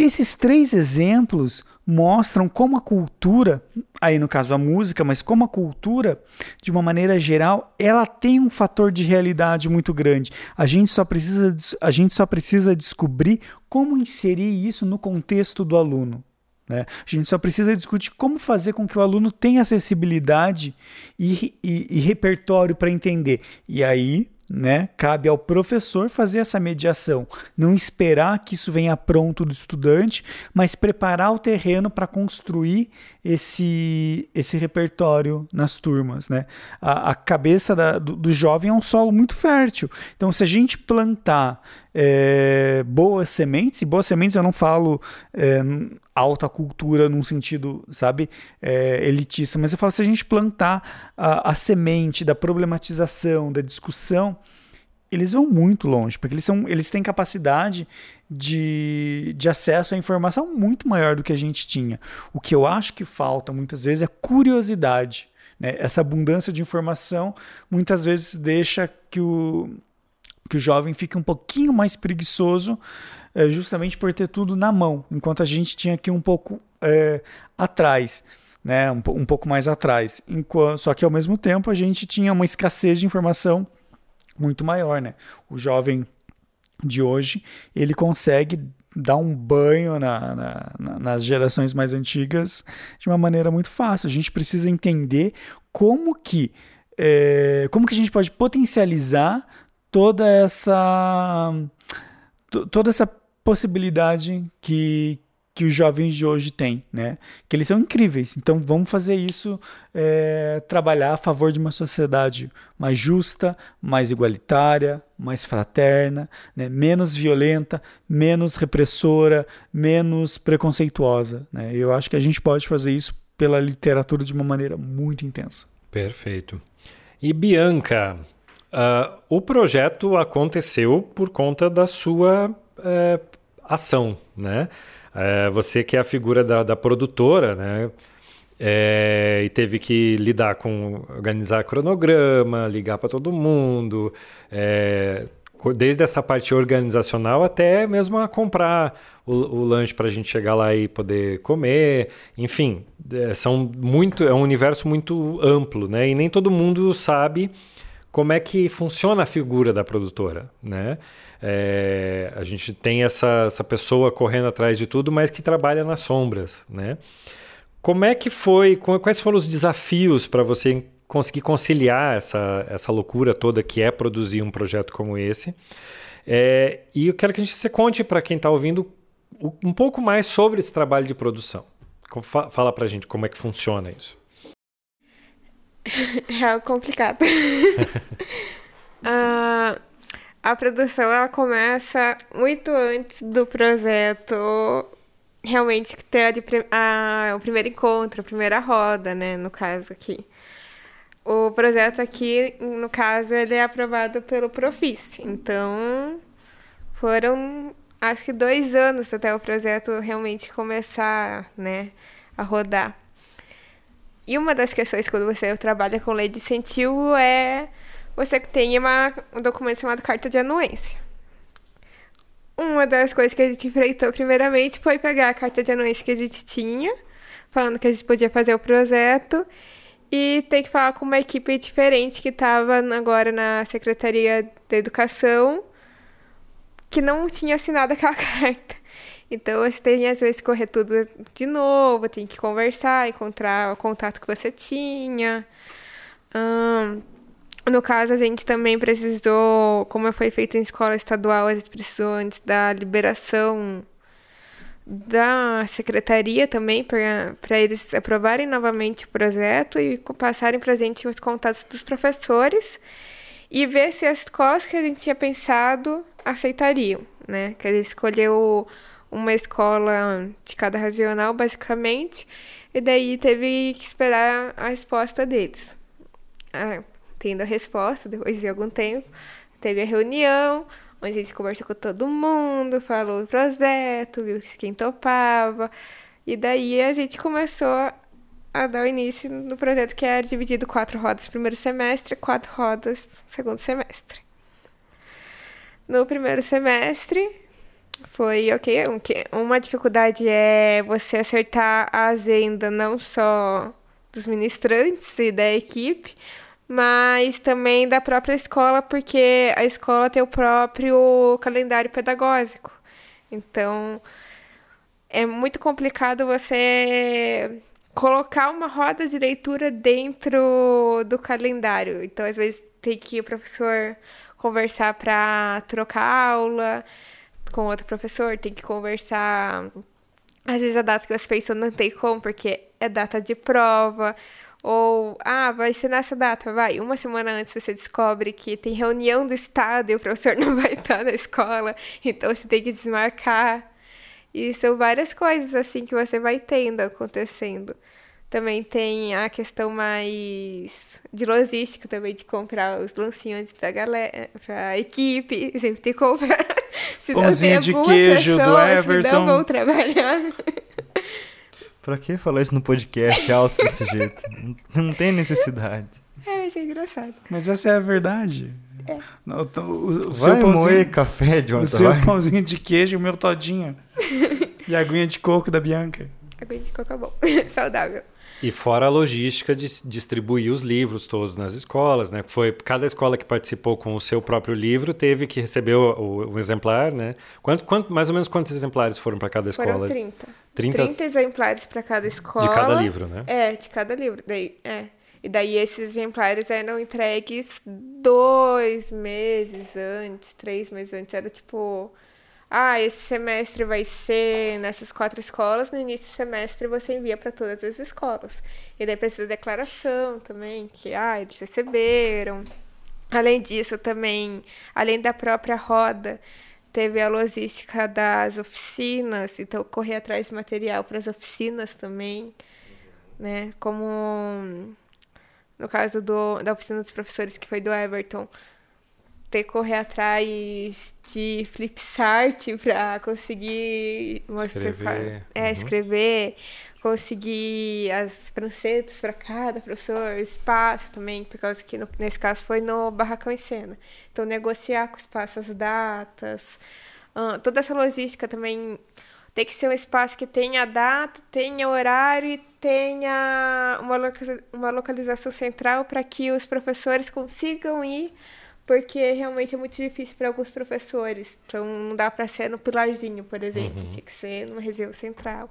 Esses três exemplos mostram como a cultura, aí no caso a música, mas como a cultura, de uma maneira geral, ela tem um fator de realidade muito grande. A gente só precisa, a gente só precisa descobrir como inserir isso no contexto do aluno. Né? A gente só precisa discutir como fazer com que o aluno tenha acessibilidade e, e, e repertório para entender. E aí né? Cabe ao professor fazer essa mediação, não esperar que isso venha pronto do estudante, mas preparar o terreno para construir esse, esse repertório nas turmas, né? A, a cabeça da, do, do, jovem é um solo muito fértil. Então, se a gente plantar é, boas sementes, e boas sementes eu não falo é, alta cultura num sentido, sabe, é, elitista, mas eu falo se a gente plantar a, a semente da problematização, da discussão, eles vão muito longe, porque eles, são, eles têm capacidade de, de acesso à informação muito maior do que a gente tinha. O que eu acho que falta muitas vezes é curiosidade. Né? Essa abundância de informação muitas vezes deixa que o, que o jovem fique um pouquinho mais preguiçoso é, justamente por ter tudo na mão, enquanto a gente tinha aqui um pouco é, atrás. Né, um, um pouco mais atrás. Enquanto, só que ao mesmo tempo a gente tinha uma escassez de informação muito maior. Né? O jovem de hoje ele consegue dar um banho na, na, nas gerações mais antigas de uma maneira muito fácil. A gente precisa entender como que é, como que a gente pode potencializar toda essa toda essa possibilidade que, que os jovens de hoje têm, né? Que eles são incríveis. Então vamos fazer isso, é, trabalhar a favor de uma sociedade mais justa, mais igualitária, mais fraterna, né? menos violenta, menos repressora, menos preconceituosa. Né? Eu acho que a gente pode fazer isso pela literatura de uma maneira muito intensa. Perfeito. E Bianca, uh, o projeto aconteceu por conta da sua uh, ação, né? É, você que é a figura da, da produtora, né? É, e teve que lidar com organizar cronograma, ligar para todo mundo, é, desde essa parte organizacional até mesmo a comprar o, o lanche para a gente chegar lá e poder comer, enfim, é, são muito é um universo muito amplo, né? E nem todo mundo sabe como é que funciona a figura da produtora, né? É, a gente tem essa, essa pessoa correndo atrás de tudo, mas que trabalha nas sombras, né? Como é que foi? Quais foram os desafios para você conseguir conciliar essa, essa loucura toda que é produzir um projeto como esse? É, e eu quero que a gente você conte para quem está ouvindo um pouco mais sobre esse trabalho de produção. Fala para a gente como é que funciona isso. É algo complicado. uh, a produção ela começa muito antes do projeto realmente ter a, a, o primeiro encontro, a primeira roda, né, no caso aqui. O projeto aqui, no caso, ele é aprovado pelo Profício. Então, foram acho que dois anos até o projeto realmente começar, né, a rodar. E uma das questões quando você trabalha com lei de incentivo é você tem uma, um documento chamado carta de anuência. Uma das coisas que a gente enfrentou primeiramente foi pegar a carta de anuência que a gente tinha, falando que a gente podia fazer o projeto, e ter que falar com uma equipe diferente que estava agora na Secretaria da Educação, que não tinha assinado aquela carta. Então você tem às vezes correr tudo de novo, tem que conversar, encontrar o contato que você tinha. Um, no caso, a gente também precisou, como foi feito em escola estadual, a gente precisou antes da liberação da secretaria também para eles aprovarem novamente o projeto e passarem para a gente os contatos dos professores e ver se as escolas que a gente tinha pensado aceitariam, né? Que a gente escolheu uma escola de cada regional, basicamente, e daí teve que esperar a resposta deles. Ah, tendo a resposta, depois de algum tempo, teve a reunião, onde a gente conversou com todo mundo, falou o projeto, viu quem topava. E daí a gente começou a dar o início no projeto que era dividido quatro rodas primeiro semestre, quatro rodas segundo semestre. No primeiro semestre foi ok. Uma dificuldade é você acertar a agenda não só dos ministrantes e da equipe, mas também da própria escola, porque a escola tem o próprio calendário pedagógico. Então, é muito complicado você colocar uma roda de leitura dentro do calendário. Então, às vezes, tem que o professor conversar para trocar aula com outro professor, tem que conversar. Às vezes, a data que você pensou não tem como, porque é data de prova. Ou, ah, vai ser nessa data, vai. Uma semana antes você descobre que tem reunião do Estado e o professor não vai estar na escola, então você tem que desmarcar. E são várias coisas assim que você vai tendo acontecendo. Também tem a questão mais de logística também, de comprar os lancinhos da galera, pra equipe, sempre tem que comprar. Senão Pãozinho de queijo pessoas, do Everton. não vão trabalhar. Pra que falar isso no podcast alto desse jeito? Não tem necessidade. É, vai ser engraçado. Mas essa é a verdade. É. o, o, o seu pãozinho, moer café, Jonathan. O seu vai. pãozinho de queijo, o meu todinho. e a aguinha de coco da Bianca. Aguinha de coco é bom. Saudável. E fora a logística de distribuir os livros todos nas escolas, né? Foi cada escola que participou com o seu próprio livro teve que receber o, o exemplar, né? Quanto, quanto, mais ou menos quantos exemplares foram para cada escola? Foram 30. 30, 30 exemplares para cada escola. De cada livro, né? É, de cada livro. Daí, é. E daí esses exemplares eram entregues dois meses antes, três meses antes. Era tipo ah, esse semestre vai ser nessas quatro escolas, no início do semestre você envia para todas as escolas. E daí precisa de declaração também, que ah, eles receberam. Além disso, também, além da própria roda, teve a logística das oficinas, então correr atrás de material para as oficinas também, né? Como no caso do, da oficina dos professores, que foi do Everton, ter que correr atrás de flipsart para conseguir mostrar, Escrever. é, Uhum. escrever, conseguir as prancetas para cada professor, espaço também, por causa que no- nesse caso foi no Barracão em Cena. Então, negociar com o espaço as datas, toda essa logística também tem que ser um espaço que tenha data, tenha horário e tenha uma, loca- uma localização central para que os professores consigam ir, porque realmente é muito difícil para alguns professores. Então, não dá para ser no pilarzinho, por exemplo, tinha que ser numa região central.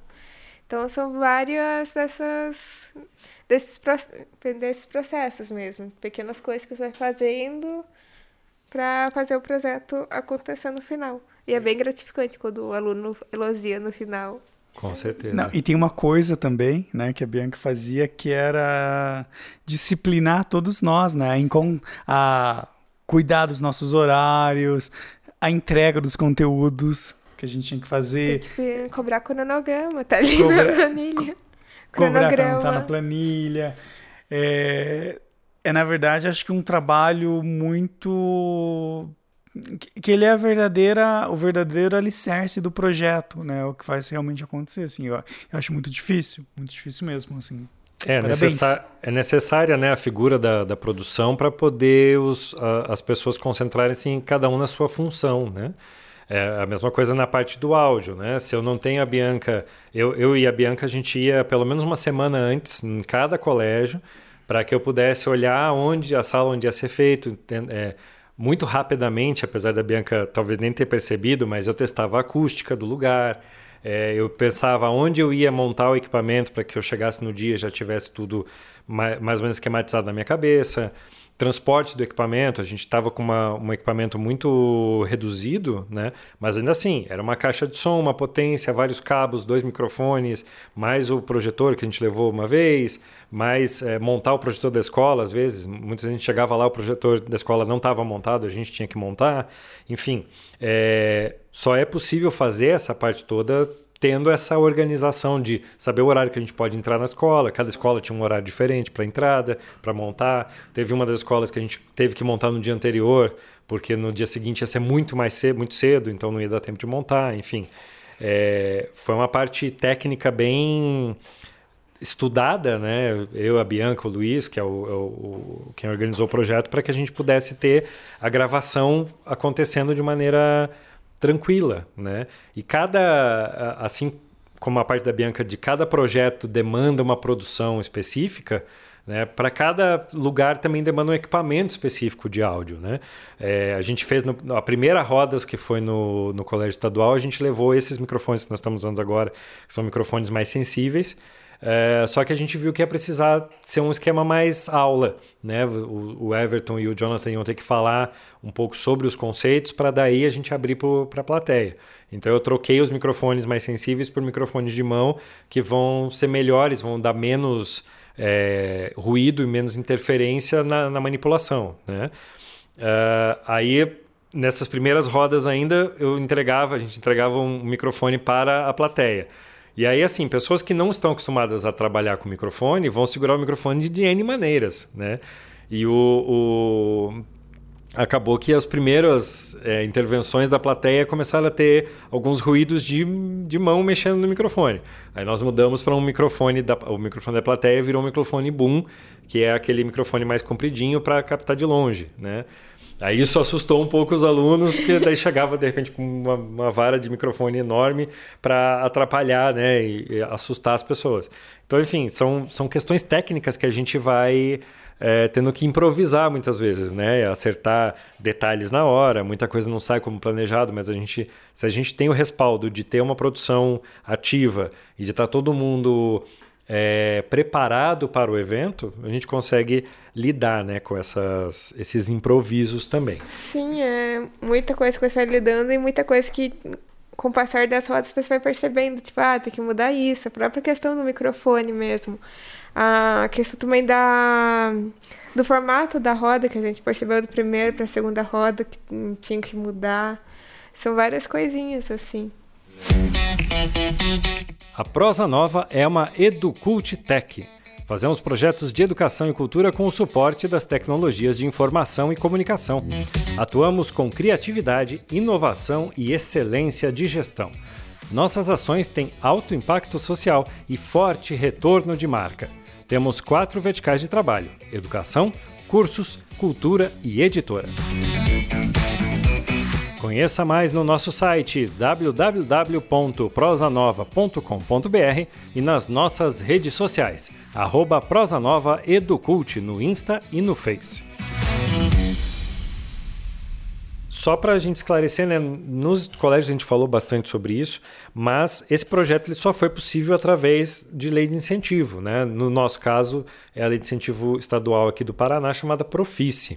Então, são várias dessas desses, desses processos mesmo, pequenas coisas que você vai fazendo para fazer o projeto acontecer no final. E é bem gratificante quando o aluno elogia no final. Com certeza. Não, e tem uma coisa também, né, que a Bianca fazia, que era disciplinar todos nós, né, a cuidar dos nossos horários, a entrega dos conteúdos que a gente tinha que Tem fazer, que cobrar cronograma, tá ali na planilha. cobrar pra não estar na Cronograma. planilha. É, é, na verdade, acho que um trabalho muito que- que ele é a verdadeira, o verdadeiro alicerce do projeto, né? O que faz realmente acontecer, assim. Eu, eu acho muito difícil, muito difícil mesmo, assim. É, necessa- é necessária né, a figura da, da produção para poder os, a- as pessoas concentrarem-se em cada um na sua função, né? É a mesma coisa na parte do áudio, né? Se eu não tenho a Bianca, eu, eu e a Bianca a gente ia pelo menos uma semana antes em cada colégio para que eu pudesse olhar onde a sala onde ia ser feito, é, muito rapidamente, apesar da Bianca talvez nem ter percebido, mas eu testava a acústica do lugar, é, eu pensava onde eu ia montar o equipamento para que eu chegasse no dia já tivesse tudo mais, mais ou menos esquematizado na minha cabeça. Transporte do equipamento, a gente estava com uma, um equipamento muito reduzido, né? mas ainda assim, era uma caixa de som, uma potência, vários cabos, dois microfones, mais o projetor que a gente levou uma vez, mais é, montar o projetor da escola, às vezes. Muita gente chegava lá, o projetor da escola não estava montado, a gente tinha que montar. Enfim, é, só é possível fazer essa parte toda tendo essa organização de saber o horário que a gente pode entrar na escola. Cada escola tinha um horário diferente para entrada, para montar. Teve uma das escolas que a gente teve que montar no dia anterior, porque no dia seguinte ia ser muito mais cedo, muito cedo, então não ia dar tempo de montar. Enfim, é, foi uma parte técnica bem estudada, né? Eu, a Bianca, o Luiz, que é o, é o- quem organizou o projeto, para que a gente pudesse ter a gravação acontecendo de maneira tranquila, né? E cada, assim como a parte da Bianca, de cada projeto demanda uma produção específica, né? Para cada lugar também demanda um equipamento específico de áudio, né? É, a gente fez no, a primeira rodas que foi no, no colégio estadual, a gente levou esses microfones que nós estamos usando agora, que são microfones mais sensíveis, é, só que a gente viu que ia precisar ser um esquema mais aula, né? O, o Everton e o Jonathan iam ter que falar um pouco sobre os conceitos para daí a gente abrir para a plateia. Então eu troquei os microfones mais sensíveis por microfones de mão que vão ser melhores, vão dar menos é, ruído e menos interferência na, na manipulação, né? Ah, aí nessas primeiras rodas ainda eu entregava, a gente entregava um microfone para a plateia. E aí, assim, pessoas que não estão acostumadas a trabalhar com microfone vão segurar o microfone de, N maneiras, né? E o, o- acabou que as primeiras é, intervenções da plateia começaram a ter alguns ruídos de, de mão mexendo no microfone. Aí nós mudamos para um microfone, da, o microfone da plateia virou um microfone boom, que é aquele microfone mais compridinho para captar de longe, né? Aí isso assustou um pouco os alunos, porque daí chegava de repente com uma, uma vara de microfone enorme para atrapalhar né, e, e assustar as pessoas. Então, enfim, são, são questões técnicas que a gente vai é, tendo que improvisar muitas vezes, né? Acertar detalhes na hora, muita coisa não sai como planejado, mas a gente, se a gente tem o respaldo de ter uma produção ativa e de estar todo mundo é, preparado para o evento, a gente consegue lidar né, com essas, esses improvisos também. Sim, é muita coisa que você vai lidando e muita coisa que com o passar das rodas você vai percebendo, tipo, ah, tem que mudar isso, a própria questão do microfone mesmo. A questão também da do formato da roda que a gente percebeu do primeiro para a segunda roda que tinha que mudar. São várias coisinhas assim. A Prosa Nova é uma EduCult Tech. Fazemos projetos de educação e cultura com o suporte das tecnologias de informação e comunicação. Atuamos com criatividade, inovação e excelência de gestão. Nossas ações têm alto impacto social e forte retorno de marca. Temos quatro verticais de trabalho: educação, cursos, cultura e editora. Conheça mais no nosso site www.prosanova.com.br e nas nossas redes sociais, arroba Prosanova Educult no Insta e no Face. Só para a gente esclarecer, né, nos colégios a gente falou bastante sobre isso, mas esse projeto ele só foi possível através de lei de incentivo. Né? No nosso caso, é a lei de incentivo estadual aqui do Paraná, chamada Profice.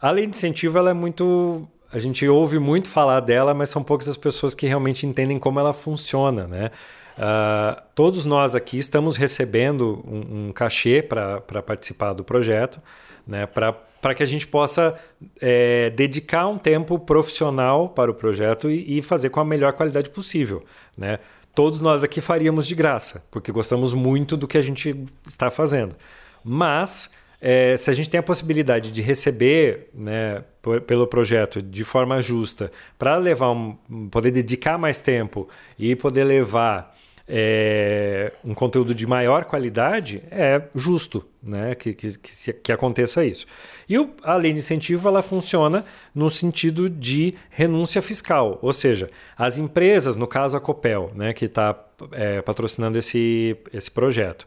A lei de incentivo ela é muito a gente ouve muito falar dela, mas são poucas as pessoas que realmente entendem como ela funciona, né? Uh, todos nós aqui estamos recebendo um, um cachê para participar do projeto, né? Para que a gente possa é, dedicar um tempo profissional para o projeto e, e fazer com a melhor qualidade possível, né? Todos nós aqui faríamos de graça, porque gostamos muito do que a gente está fazendo. Mas é, se a gente tem a possibilidade de receber né, pelo projeto de forma justa para levar um, poder dedicar mais tempo e poder levar é, um conteúdo de maior qualidade, é justo né, que, que, que, que aconteça isso. E o, a lei de incentivo ela funciona no sentido de renúncia fiscal, ou seja, as empresas, no caso a Copel, né, que está é, patrocinando esse, esse projeto,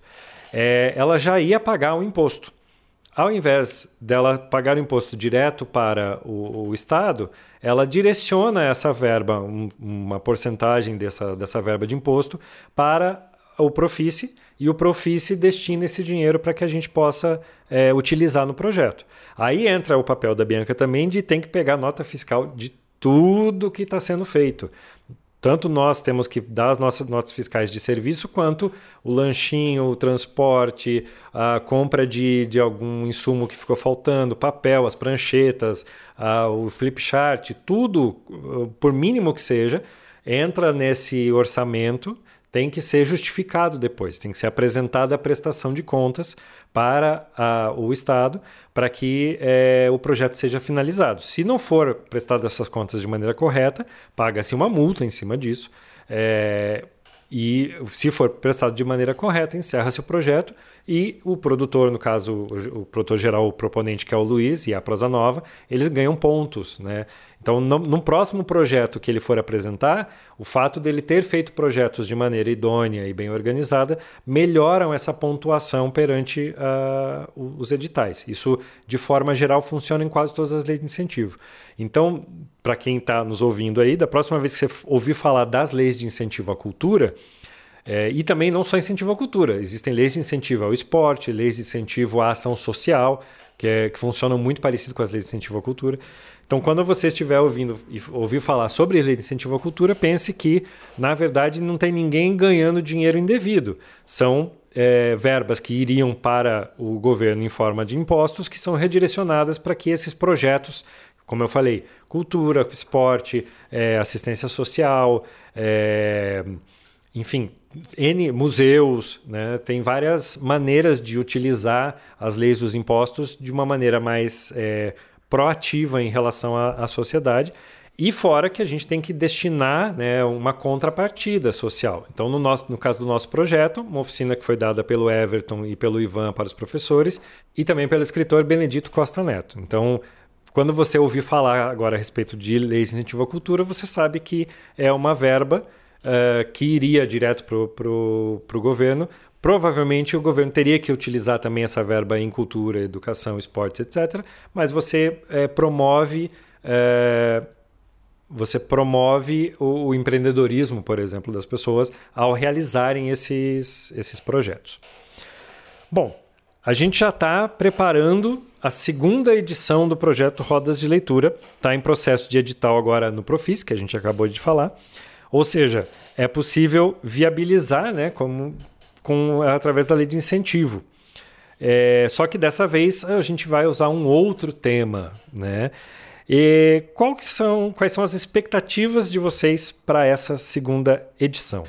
é, ela já ia pagar o imposto ao invés dela pagar o imposto direto para o, o Estado, ela direciona essa verba, um, uma porcentagem dessa, dessa verba de imposto, para o Profice e o Profice destina esse dinheiro para que a gente possa é, utilizar no projeto. Aí entra o papel da Bianca também de tem que pegar nota fiscal de tudo que está sendo feito. Tanto nós temos que dar as nossas notas fiscais de serviço, quanto o lanchinho, o transporte, a compra de, de algum insumo que ficou faltando, papel, as pranchetas, a, o flip chart, tudo, por mínimo que seja, entra nesse orçamento tem que ser justificado depois, tem que ser apresentada a prestação de contas para a, o Estado para que é, o projeto seja finalizado. Se não for prestado essas contas de maneira correta, paga-se uma multa em cima disso. É, e se for prestado de maneira correta, encerra-se o projeto e o produtor, no caso, o produtor geral, o proponente, que é o Luiz, e a Prosa Nova, eles ganham pontos. Né? Então, no, no próximo projeto que ele for apresentar, o fato dele ter feito projetos de maneira idônea e bem organizada melhoram essa pontuação perante uh, os editais. Isso, de forma geral, funciona em quase todas as leis de incentivo. Então, para quem está nos ouvindo aí, da próxima vez que você ouvir falar das leis de incentivo à cultura, é, e também não só incentivo à cultura, existem leis de incentivo ao esporte, leis de incentivo à ação social, que, é, que funcionam muito parecido com as leis de incentivo à cultura. Então, quando você estiver ouvindo e ouvir falar sobre lei de incentivo à cultura, pense que, na verdade, não tem ninguém ganhando dinheiro indevido. São é, verbas que iriam para o governo em forma de impostos que são redirecionadas para que esses projetos, como eu falei, cultura, esporte, é, assistência social, é, enfim, N museus, né? tem várias maneiras de utilizar as leis dos impostos de uma maneira mais é, proativa em relação à, à, sociedade. E fora que a gente tem que destinar né, uma contrapartida social. Então, no, nosso, no caso do nosso projeto, uma oficina que foi dada pelo Everton e pelo Ivan para os professores, e também pelo escritor Benedito Costa Neto. Então, quando você ouvir falar agora a respeito de leis de incentivo à cultura, você sabe que é uma verba uh, que iria direto para o governo. Provavelmente o governo teria que utilizar também essa verba em cultura, educação, esportes, etc. Mas você uh, promove. Uh, você promove o, o, empreendedorismo, por exemplo, das pessoas ao realizarem esses, esses projetos. Bom, a gente já está preparando a segunda edição do projeto Rodas de Leitura. Está em processo de edital agora no Profis, que a gente acabou de falar. Ou seja, é possível viabilizar né, como, com, através da lei de incentivo. É, só que dessa vez a gente vai usar um outro tema. Né? E que são, quais são as expectativas de vocês para essa segunda edição?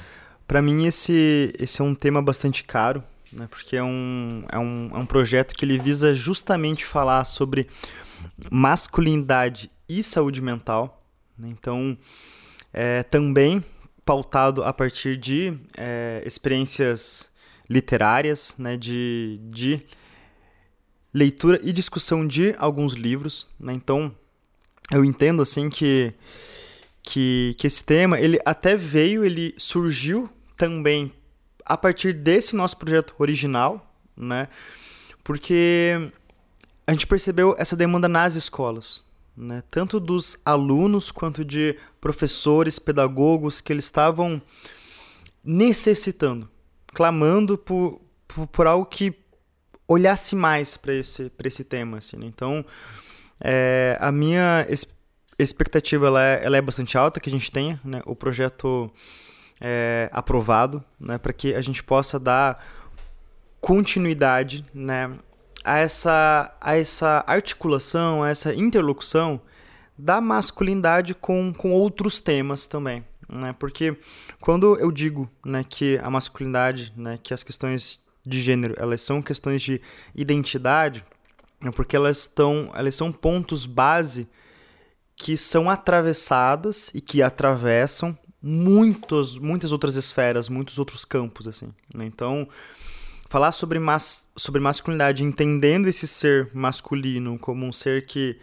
Para mim, esse, esse é um tema bastante caro né? Porque é um, é, um, é um projeto que ele visa justamente falar sobre masculinidade e saúde mental. Né? Então, é, também pautado a partir de é, experiências literárias, né? de, de leitura e discussão de alguns livros. Né? Então, eu entendo assim que, que, que esse tema ele até veio, ele surgiu também a partir desse nosso projeto original, né? Porque a gente percebeu essa demanda nas escolas, né? Tanto dos alunos quanto de professores, pedagogos que eles estavam necessitando, clamando por, por, por algo que olhasse mais para esse, esse tema, assim. Né? Então, é, a minha expectativa ela é, ela é bastante alta que a gente tenha né, o projeto é, aprovado, né, para que a gente possa dar continuidade né, a, essa, a essa articulação, a essa interlocução da masculinidade com, com outros temas também. Né? Porque quando eu digo né, que a masculinidade, né, que as questões de gênero, elas são questões de identidade, é porque elas estão, elas são pontos base que são atravessadas e que atravessam muitos, muitas outras esferas, muitos outros campos, assim. Né? Então, falar sobre, mas, sobre masculinidade, entendendo esse ser masculino como um ser que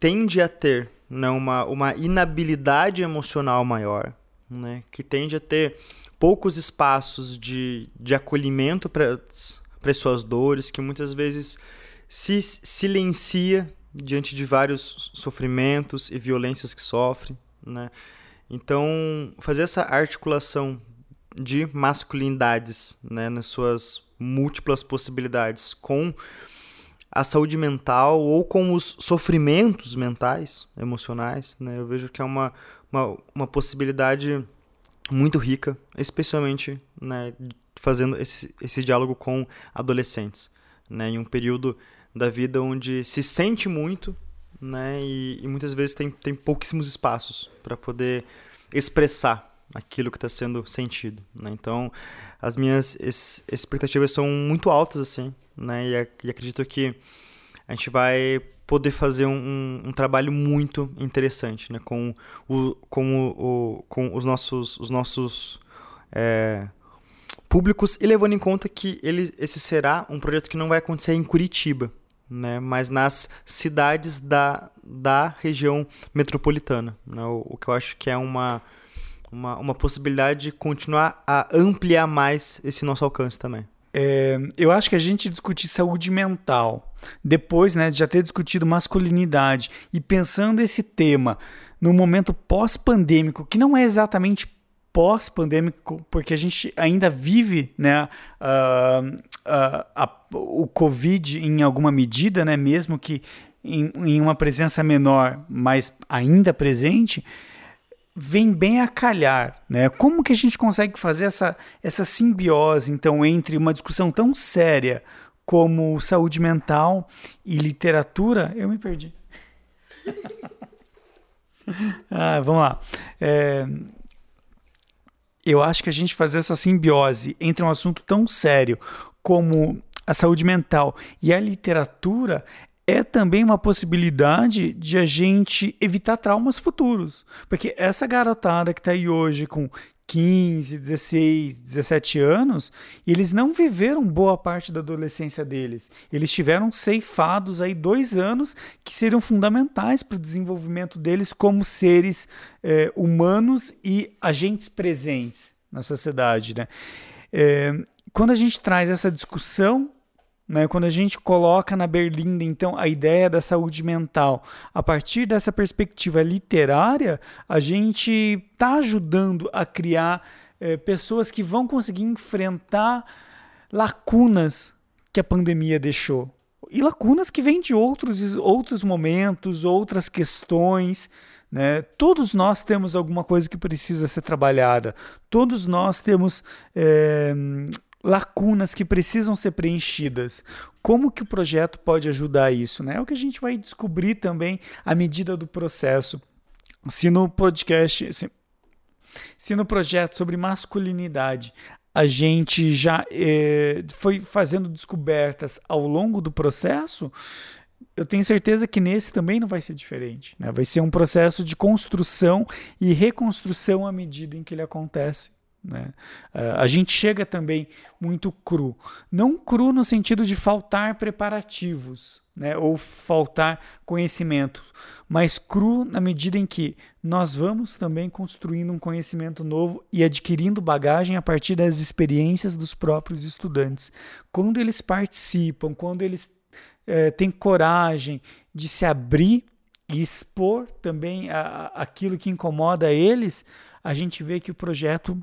tende a ter né, uma, uma inabilidade emocional maior, né, que tende a ter poucos espaços de, de acolhimento para as suas dores, que muitas vezes se silencia diante de vários sofrimentos e violências que sofre, né? Então, fazer essa articulação de masculinidades, né, nas suas múltiplas possibilidades com a saúde mental ou com os sofrimentos mentais, emocionais, né, eu vejo que é uma, uma, uma possibilidade muito rica, especialmente né, fazendo esse, esse diálogo com adolescentes, né, em um período da vida onde se sente muito, né? E, e muitas vezes tem, tem pouquíssimos espaços para poder expressar aquilo que está sendo sentido, né? Então, as minhas expectativas são muito altas, assim, né? E, e acredito que a gente vai poder fazer um, um, trabalho muito interessante, né? Com, o, com, o, com os nossos, os nossos é, públicos e levando em conta que ele, esse será um projeto que não vai acontecer em Curitiba, né, mas nas cidades da, da região metropolitana. Né, o, o, que eu acho que é uma, uma, uma possibilidade de continuar a ampliar mais esse nosso alcance também. É, eu acho que a gente discutir saúde mental, depois né, de já ter discutido masculinidade e pensando esse tema no momento pós-pandêmico, que não é exatamente pós-pandêmico, porque a gente ainda vive né, uh, uh, o Covid em alguma medida, né, mesmo que em, em uma presença menor, mas ainda presente, vem bem a calhar, né? Como que a gente consegue fazer essa, essa simbiose, então, entre uma discussão tão séria como saúde mental e literatura? Eu me perdi. ah, vamos lá. É, eu acho que a gente fazer essa simbiose entre um assunto tão sério como a saúde mental e a literatura é também uma possibilidade de a gente evitar traumas futuros. Porque essa garotada que está aí hoje com 15, 16, 17 anos, eles não viveram boa parte da adolescência deles. Eles tiveram ceifados aí dois anos que seriam fundamentais para o desenvolvimento deles como seres é, humanos e agentes presentes na sociedade. Né? É, quando a gente traz essa discussão né? Quando a gente coloca na berlinda, então, a ideia da saúde mental, a partir dessa perspectiva literária, a gente está ajudando a criar é, pessoas que vão conseguir enfrentar lacunas que a pandemia deixou. E lacunas que vêm de outros, outros momentos, outras questões. Né? Todos nós temos alguma coisa que precisa ser trabalhada, todos nós temos é, lacunas que precisam ser preenchidas. Como que o projeto pode ajudar isso? Né? É o que a gente vai descobrir também à medida do processo. Se no podcast, se, se no projeto sobre masculinidade a gente já é, foi fazendo descobertas ao longo do processo, eu tenho certeza que nesse também não vai ser diferente. Né? Vai ser um processo de construção e reconstrução à medida em que ele acontece. Né? Uh, a gente chega também muito cru. Não cru no sentido de faltar preparativos né? ou faltar conhecimento, mas cru na medida em que nós vamos também construindo um conhecimento novo e adquirindo bagagem a partir das experiências dos próprios estudantes. Quando eles participam, quando eles é, têm coragem de se abrir e expor também a, a, aquilo que incomoda eles, a gente vê que o projeto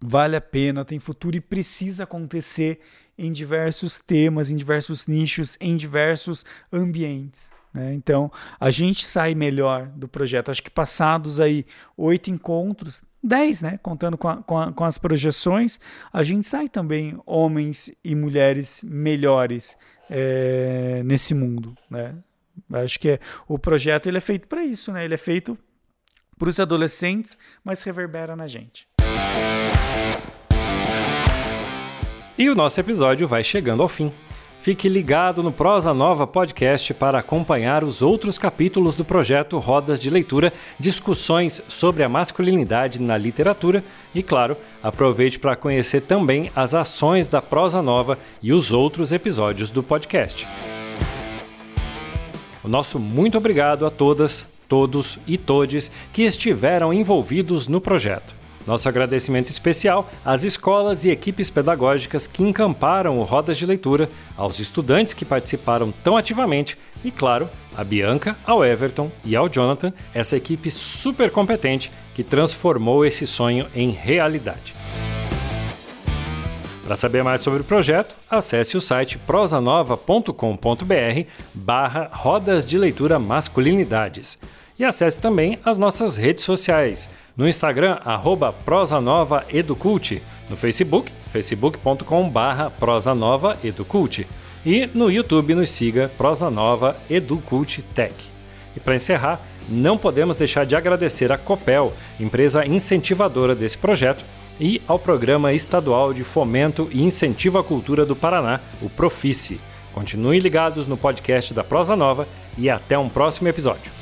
vale a pena, tem futuro e precisa acontecer em diversos temas, em diversos nichos, em diversos ambientes. Né? Então, a gente sai melhor do projeto. Acho que passados aí oito encontros, dez, né? contando com, a, com, a, com as projeções, a gente sai também homens e mulheres melhores é, nesse mundo. Né? Acho que é, o projeto ele é feito para isso, né? ele é feito para os adolescentes, mas reverbera na gente. E o nosso episódio vai chegando ao fim. Fique ligado no Prosa Nova Podcast para acompanhar os outros capítulos do projeto Rodas de Leitura, discussões sobre a masculinidade na literatura e, claro, aproveite para conhecer também as ações da Prosa Nova e os outros episódios do podcast. O nosso muito obrigado a todas, todos e todes que estiveram envolvidos no projeto. Nosso agradecimento especial às escolas e equipes pedagógicas que encamparam o Rodas de Leitura, aos estudantes que participaram tão ativamente e, claro, a Bianca, ao Everton e ao Jonathan, essa equipe super competente que transformou esse sonho em realidade. Para saber mais sobre o projeto, acesse o site prosanova.com.br barra Rodas de Leitura Masculinidades. E acesse também as nossas redes sociais – no Instagram, arroba prosanovaeducult. No Facebook, facebook.com.br prosanovaeducult. E no YouTube nos siga Prosa Nova Educult Tech. E para encerrar, não podemos deixar de agradecer à Copel, empresa incentivadora desse projeto, e ao Programa Estadual de Fomento e Incentivo à Cultura do Paraná, o Profice. Continuem ligados no podcast da Prosa Nova e até um próximo episódio.